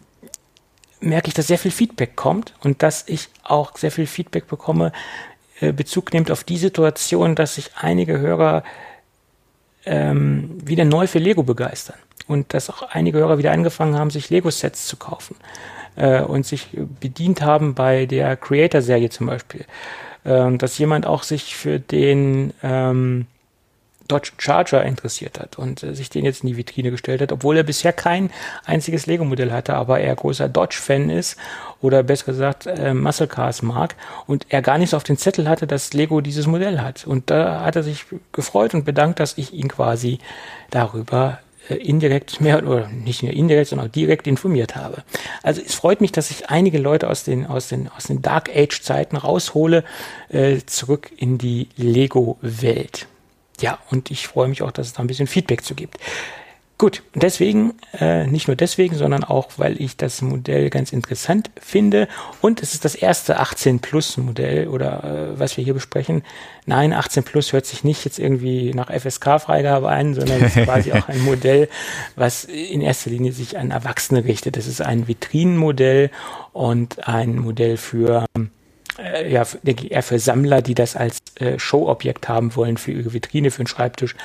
merke ich, dass sehr viel Feedback kommt und dass ich auch sehr viel Feedback bekomme, äh, Bezug nimmt auf die Situation, dass sich einige Hörer ähm, wieder neu für Lego begeistern und dass auch einige Hörer wieder angefangen haben, sich Lego-Sets zu kaufen. äh, und sich bedient haben bei der Creator-Serie zum Beispiel. Ähm, dass jemand auch sich für den ähm, Dodge Charger interessiert hat und äh, sich den jetzt in die Vitrine gestellt hat, obwohl er bisher kein einziges Lego-Modell hatte, aber er großer Dodge-Fan ist oder besser gesagt äh, Muscle Cars mag und er gar nicht so auf den Zettel hatte, dass Lego dieses Modell hat. Und da hat er sich gefreut und bedankt, dass ich ihn quasi darüber äh, indirekt mehr oder nicht nur indirekt, sondern auch direkt informiert habe. Also es freut mich, dass ich einige Leute aus den aus den aus den Dark Age Zeiten raushole äh, zurück in die Lego Welt. Ja, und ich freue mich auch, dass es da ein bisschen Feedback zu gibt. Gut, deswegen, äh, nicht nur deswegen, sondern auch, weil ich das Modell ganz interessant finde. Und es ist das erste 18 Plus Modell oder äh, was wir hier besprechen. Nein, 18 Plus hört sich nicht jetzt irgendwie nach FSK-Freigabe ein, sondern es ist quasi auch ein <laughs> Modell, was in erster Linie sich an Erwachsene richtet. Das ist ein Vitrinenmodell und ein Modell für äh, ja, eher für Sammler, die das als äh, Showobjekt haben wollen, für ihre Vitrine, für einen Schreibtisch,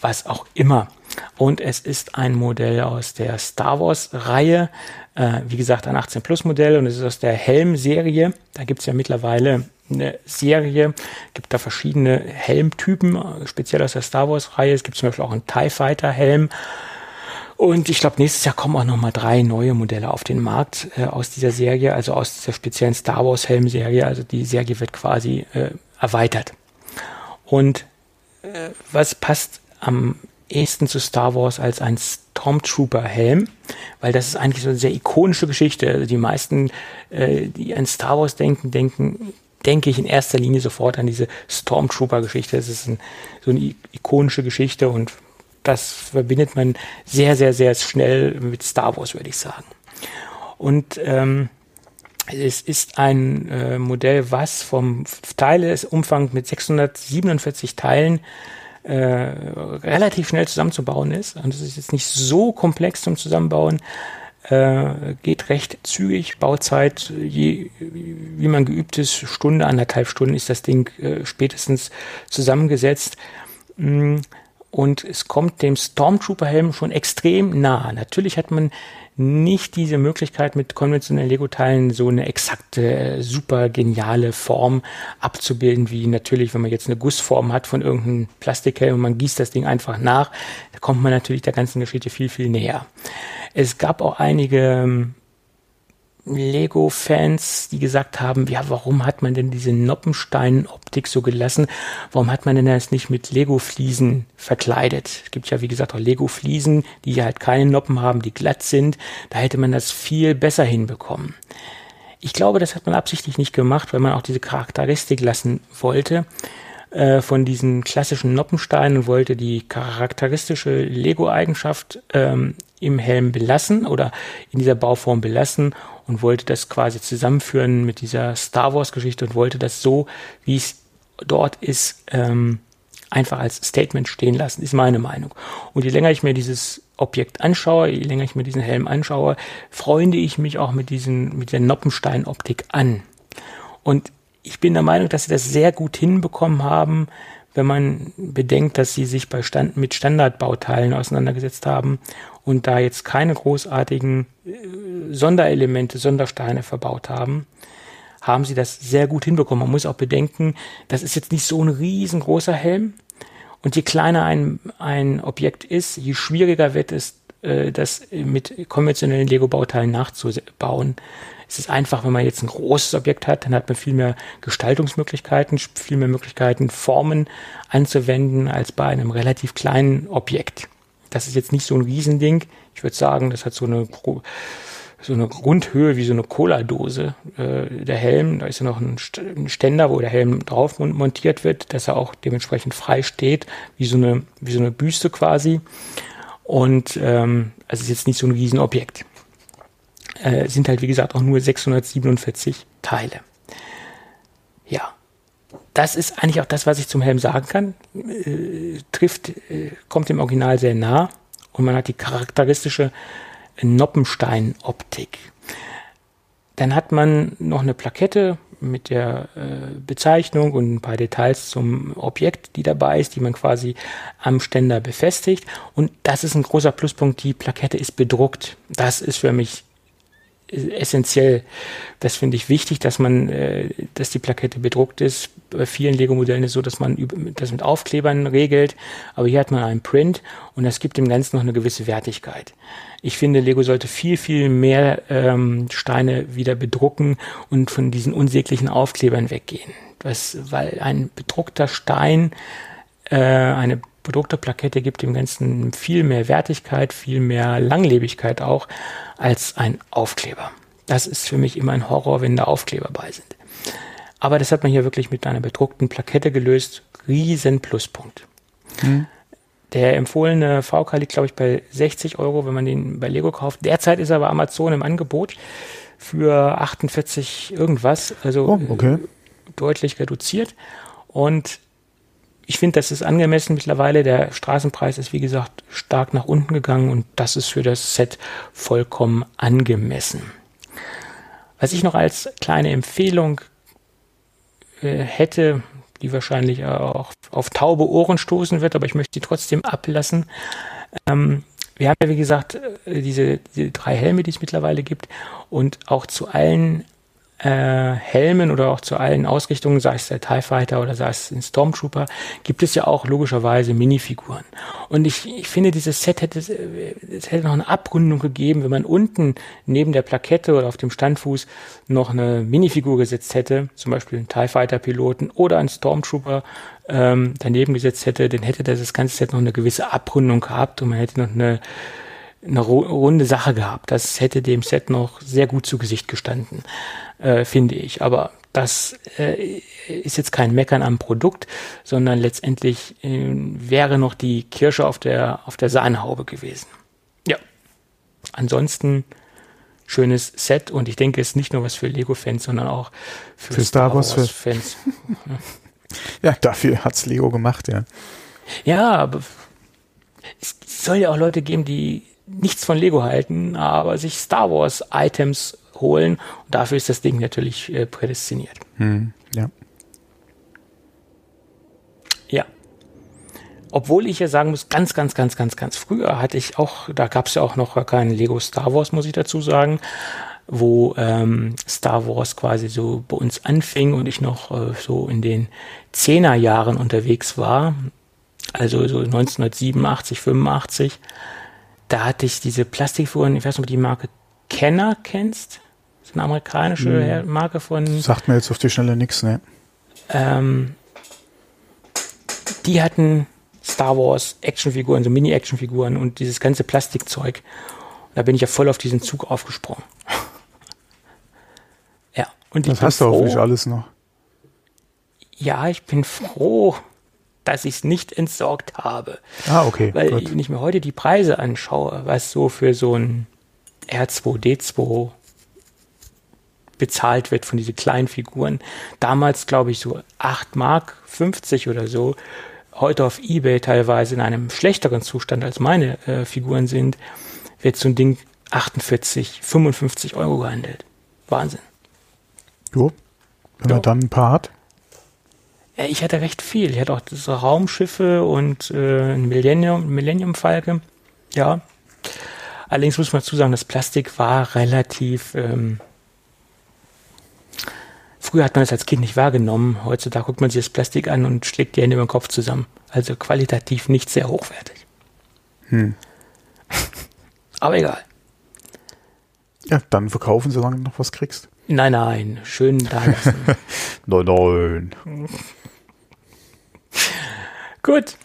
was auch immer. Und es ist ein Modell aus der Star Wars-Reihe, äh, wie gesagt, ein 18 Plus Modell und es ist aus der Helm-Serie. Da gibt es ja mittlerweile eine Serie, gibt da verschiedene Helmtypen, speziell aus der Star Wars-Reihe. Es gibt zum Beispiel auch einen TIE Fighter-Helm. Und ich glaube, nächstes Jahr kommen auch nochmal drei neue Modelle auf den Markt äh, aus dieser Serie, also aus dieser speziellen Star Wars Helm-Serie. Also die Serie wird quasi äh, erweitert. Und äh, was passt am ehesten zu Star Wars als ein Stormtrooper-Helm? Weil das ist eigentlich so eine sehr ikonische Geschichte. Also die meisten, äh, die an Star Wars denken, denken denke ich in erster Linie sofort an diese Stormtrooper-Geschichte. Das ist ein, so eine ikonische Geschichte und das verbindet man sehr, sehr, sehr schnell mit Star Wars, würde ich sagen. Und ähm, es ist ein äh, Modell, was vom Teilesumfang mit 647 Teilen äh, relativ schnell zusammenzubauen ist. Und es ist jetzt nicht so komplex zum Zusammenbauen. Äh, geht recht zügig. Bauzeit, je, wie man geübt ist, Stunde, anderthalb Stunden ist das Ding äh, spätestens zusammengesetzt. Mm und es kommt dem Stormtrooper-Helm schon extrem nah. Natürlich hat man nicht diese Möglichkeit, mit konventionellen Lego-Teilen so eine exakte, super geniale Form abzubilden, wie natürlich, wenn man jetzt eine Gussform hat von irgendeinem Plastikhelm und man gießt das Ding einfach nach, da kommt man natürlich der ganzen Geschichte viel, viel näher. Es gab auch einige ähm, Lego-Fans, die gesagt haben, ja, warum hat man denn diese Noppenstein-Optik so gelassen? Warum hat man denn das nicht mit Lego-Fliesen verkleidet? Es gibt ja, wie gesagt, auch Lego-Fliesen, die halt keine Noppen haben, die glatt sind. Da hätte man das viel besser hinbekommen. Ich glaube, das hat man absichtlich nicht gemacht, weil man auch diese Charakteristik lassen wollte äh, von diesen klassischen Noppensteinen und wollte die charakteristische Lego-Eigenschaft ähm, im Helm belassen oder in dieser Bauform belassen und wollte das quasi zusammenführen mit dieser Star Wars-Geschichte und wollte das so, wie es dort ist, ähm, einfach als Statement stehen lassen, ist meine Meinung. Und je länger ich mir dieses Objekt anschaue, je länger ich mir diesen Helm anschaue, freunde ich mich auch mit diesen, mit der Noppenstein-Optik an. Und ich bin der Meinung, dass sie das sehr gut hinbekommen haben, wenn man bedenkt, dass sie sich bei Stand, mit Standardbauteilen auseinandergesetzt haben und da jetzt keine großartigen äh, Sonderelemente, Sondersteine verbaut haben, haben sie das sehr gut hinbekommen. Man muss auch bedenken, das ist jetzt nicht so ein riesengroßer Helm. Und je kleiner ein, ein Objekt ist, je schwieriger wird es, äh, das mit konventionellen Lego-Bauteilen nachzubauen. Es ist einfach, wenn man jetzt ein großes Objekt hat, dann hat man viel mehr Gestaltungsmöglichkeiten, viel mehr Möglichkeiten, Formen anzuwenden, als bei einem relativ kleinen Objekt. Das ist jetzt nicht so ein Riesending. Ich würde sagen, das hat so eine so eine Grundhöhe wie so eine Cola-Dose. Äh, der Helm, da ist ja noch ein Ständer, wo der Helm drauf montiert wird, dass er auch dementsprechend frei steht, wie so eine, wie so eine Büste quasi. Und ähm, es ist jetzt nicht so ein Riesenobjekt. Äh, sind halt, wie gesagt, auch nur 647 Teile. Ja, das ist eigentlich auch das, was ich zum Helm sagen kann. Äh, trifft, äh, kommt dem Original sehr nah und man hat die charakteristische Noppenstein-Optik. Dann hat man noch eine Plakette mit der äh, Bezeichnung und ein paar Details zum Objekt, die dabei ist, die man quasi am Ständer befestigt. Und das ist ein großer Pluspunkt. Die Plakette ist bedruckt. Das ist für mich essentiell. Das finde ich wichtig, dass man, äh, dass die Plakette bedruckt ist. Bei vielen Lego-Modellen ist es so, dass man das mit Aufklebern regelt, aber hier hat man einen Print und das gibt dem Ganzen noch eine gewisse Wertigkeit. Ich finde, Lego sollte viel, viel mehr ähm, Steine wieder bedrucken und von diesen unsäglichen Aufklebern weggehen. Das, weil ein bedruckter Stein, äh, eine bedruckte Plakette gibt dem Ganzen viel mehr Wertigkeit, viel mehr Langlebigkeit auch als ein Aufkleber. Das ist für mich immer ein Horror, wenn da Aufkleber bei sind. Aber das hat man hier wirklich mit einer bedruckten Plakette gelöst. Riesen Pluspunkt. Hm. Der empfohlene VK liegt, glaube ich, bei 60 Euro, wenn man den bei Lego kauft. Derzeit ist er bei Amazon im Angebot für 48 irgendwas, also oh, okay. deutlich reduziert. Und ich finde, das ist angemessen mittlerweile. Der Straßenpreis ist, wie gesagt, stark nach unten gegangen und das ist für das Set vollkommen angemessen. Was ich noch als kleine Empfehlung äh, hätte, die wahrscheinlich auch auf taube Ohren stoßen wird, aber ich möchte sie trotzdem ablassen. Ähm, wir haben ja, wie gesagt, äh, diese, diese drei Helme, die es mittlerweile gibt und auch zu allen äh, Helmen oder auch zu allen Ausrichtungen, sei es der TIE Fighter oder sei es ein Stormtrooper, gibt es ja auch logischerweise Minifiguren. Und ich, ich finde, dieses Set hätte, es hätte noch eine Abrundung gegeben, wenn man unten neben der Plakette oder auf dem Standfuß noch eine Minifigur gesetzt hätte, zum Beispiel einen TIE Fighter Piloten oder einen Stormtrooper ähm, daneben gesetzt hätte, dann hätte das ganze Set noch eine gewisse Abrundung gehabt und man hätte noch eine eine runde Sache gehabt. Das hätte dem Set noch sehr gut zu Gesicht gestanden äh, finde ich. Aber das äh, ist jetzt kein Meckern am Produkt, sondern letztendlich äh, wäre noch die Kirsche auf der, auf der Sahnehaube gewesen. Ja. Ansonsten schönes Set und ich denke, es ist nicht nur was für Lego-Fans, sondern auch für, für Star Wars-Fans. <laughs> ja, dafür hat's Lego gemacht, ja. Ja, aber es soll ja auch Leute geben, die nichts von Lego halten, aber sich Star Wars Items holen. Und dafür ist das Ding natürlich äh, prädestiniert. Hm, ja. Ja. Obwohl ich ja sagen muss, ganz, ganz, ganz, ganz, ganz früher hatte ich auch, da gab es ja auch noch keinen Lego Star Wars, muss ich dazu sagen, wo ähm, Star Wars quasi so bei uns anfing und ich noch äh, so in den Zehnerjahren unterwegs war, also so 1987, 85, da hatte ich diese Plastikfiguren, ich weiß nicht, ob du die Marke Kenner kennst ist eine amerikanische hm. Marke von. Sagt mir jetzt auf die Schnelle nichts, ne? Ähm, die hatten Star Wars Actionfiguren, so Mini-Actionfiguren und dieses ganze Plastikzeug. Und da bin ich ja voll auf diesen Zug aufgesprungen. <laughs> ja. Und das hast du hoffentlich alles noch. Ja, ich bin froh, dass ich es nicht entsorgt habe. Ah, okay. Weil gut. wenn ich mir heute die Preise anschaue, was so für so ein R2D2 bezahlt wird von diesen kleinen Figuren. Damals, glaube ich, so 8 Mark 50 oder so. Heute auf Ebay teilweise in einem schlechteren Zustand als meine äh, Figuren sind, wird so ein Ding 48, 55 Euro gehandelt. Wahnsinn. Jo, wenn jo. man dann ein paar hat. Ich hatte recht viel. Ich hatte auch diese Raumschiffe und äh, ein Millennium, Millennium Falke. Ja. Allerdings muss man dazu sagen, das Plastik war relativ ähm, Früher hat man das als Kind nicht wahrgenommen. Heutzutage guckt man sich das Plastik an und schlägt die Hände über den Kopf zusammen. Also qualitativ nicht sehr hochwertig. Hm. <laughs> Aber egal. Ja, dann verkaufen, solange du noch was kriegst. Nein, nein, schön da lassen. <laughs> nein, nein. <laughs> Gut.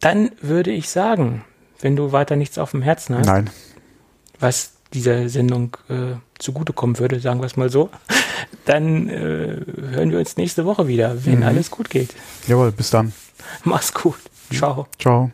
Dann würde ich sagen, wenn du weiter nichts auf dem Herzen hast. Nein. Was dieser Sendung äh, zugutekommen würde, sagen wir es mal so, dann äh, hören wir uns nächste Woche wieder, wenn mhm. alles gut geht. Jawohl, bis dann. Mach's gut. Ciao. Ciao.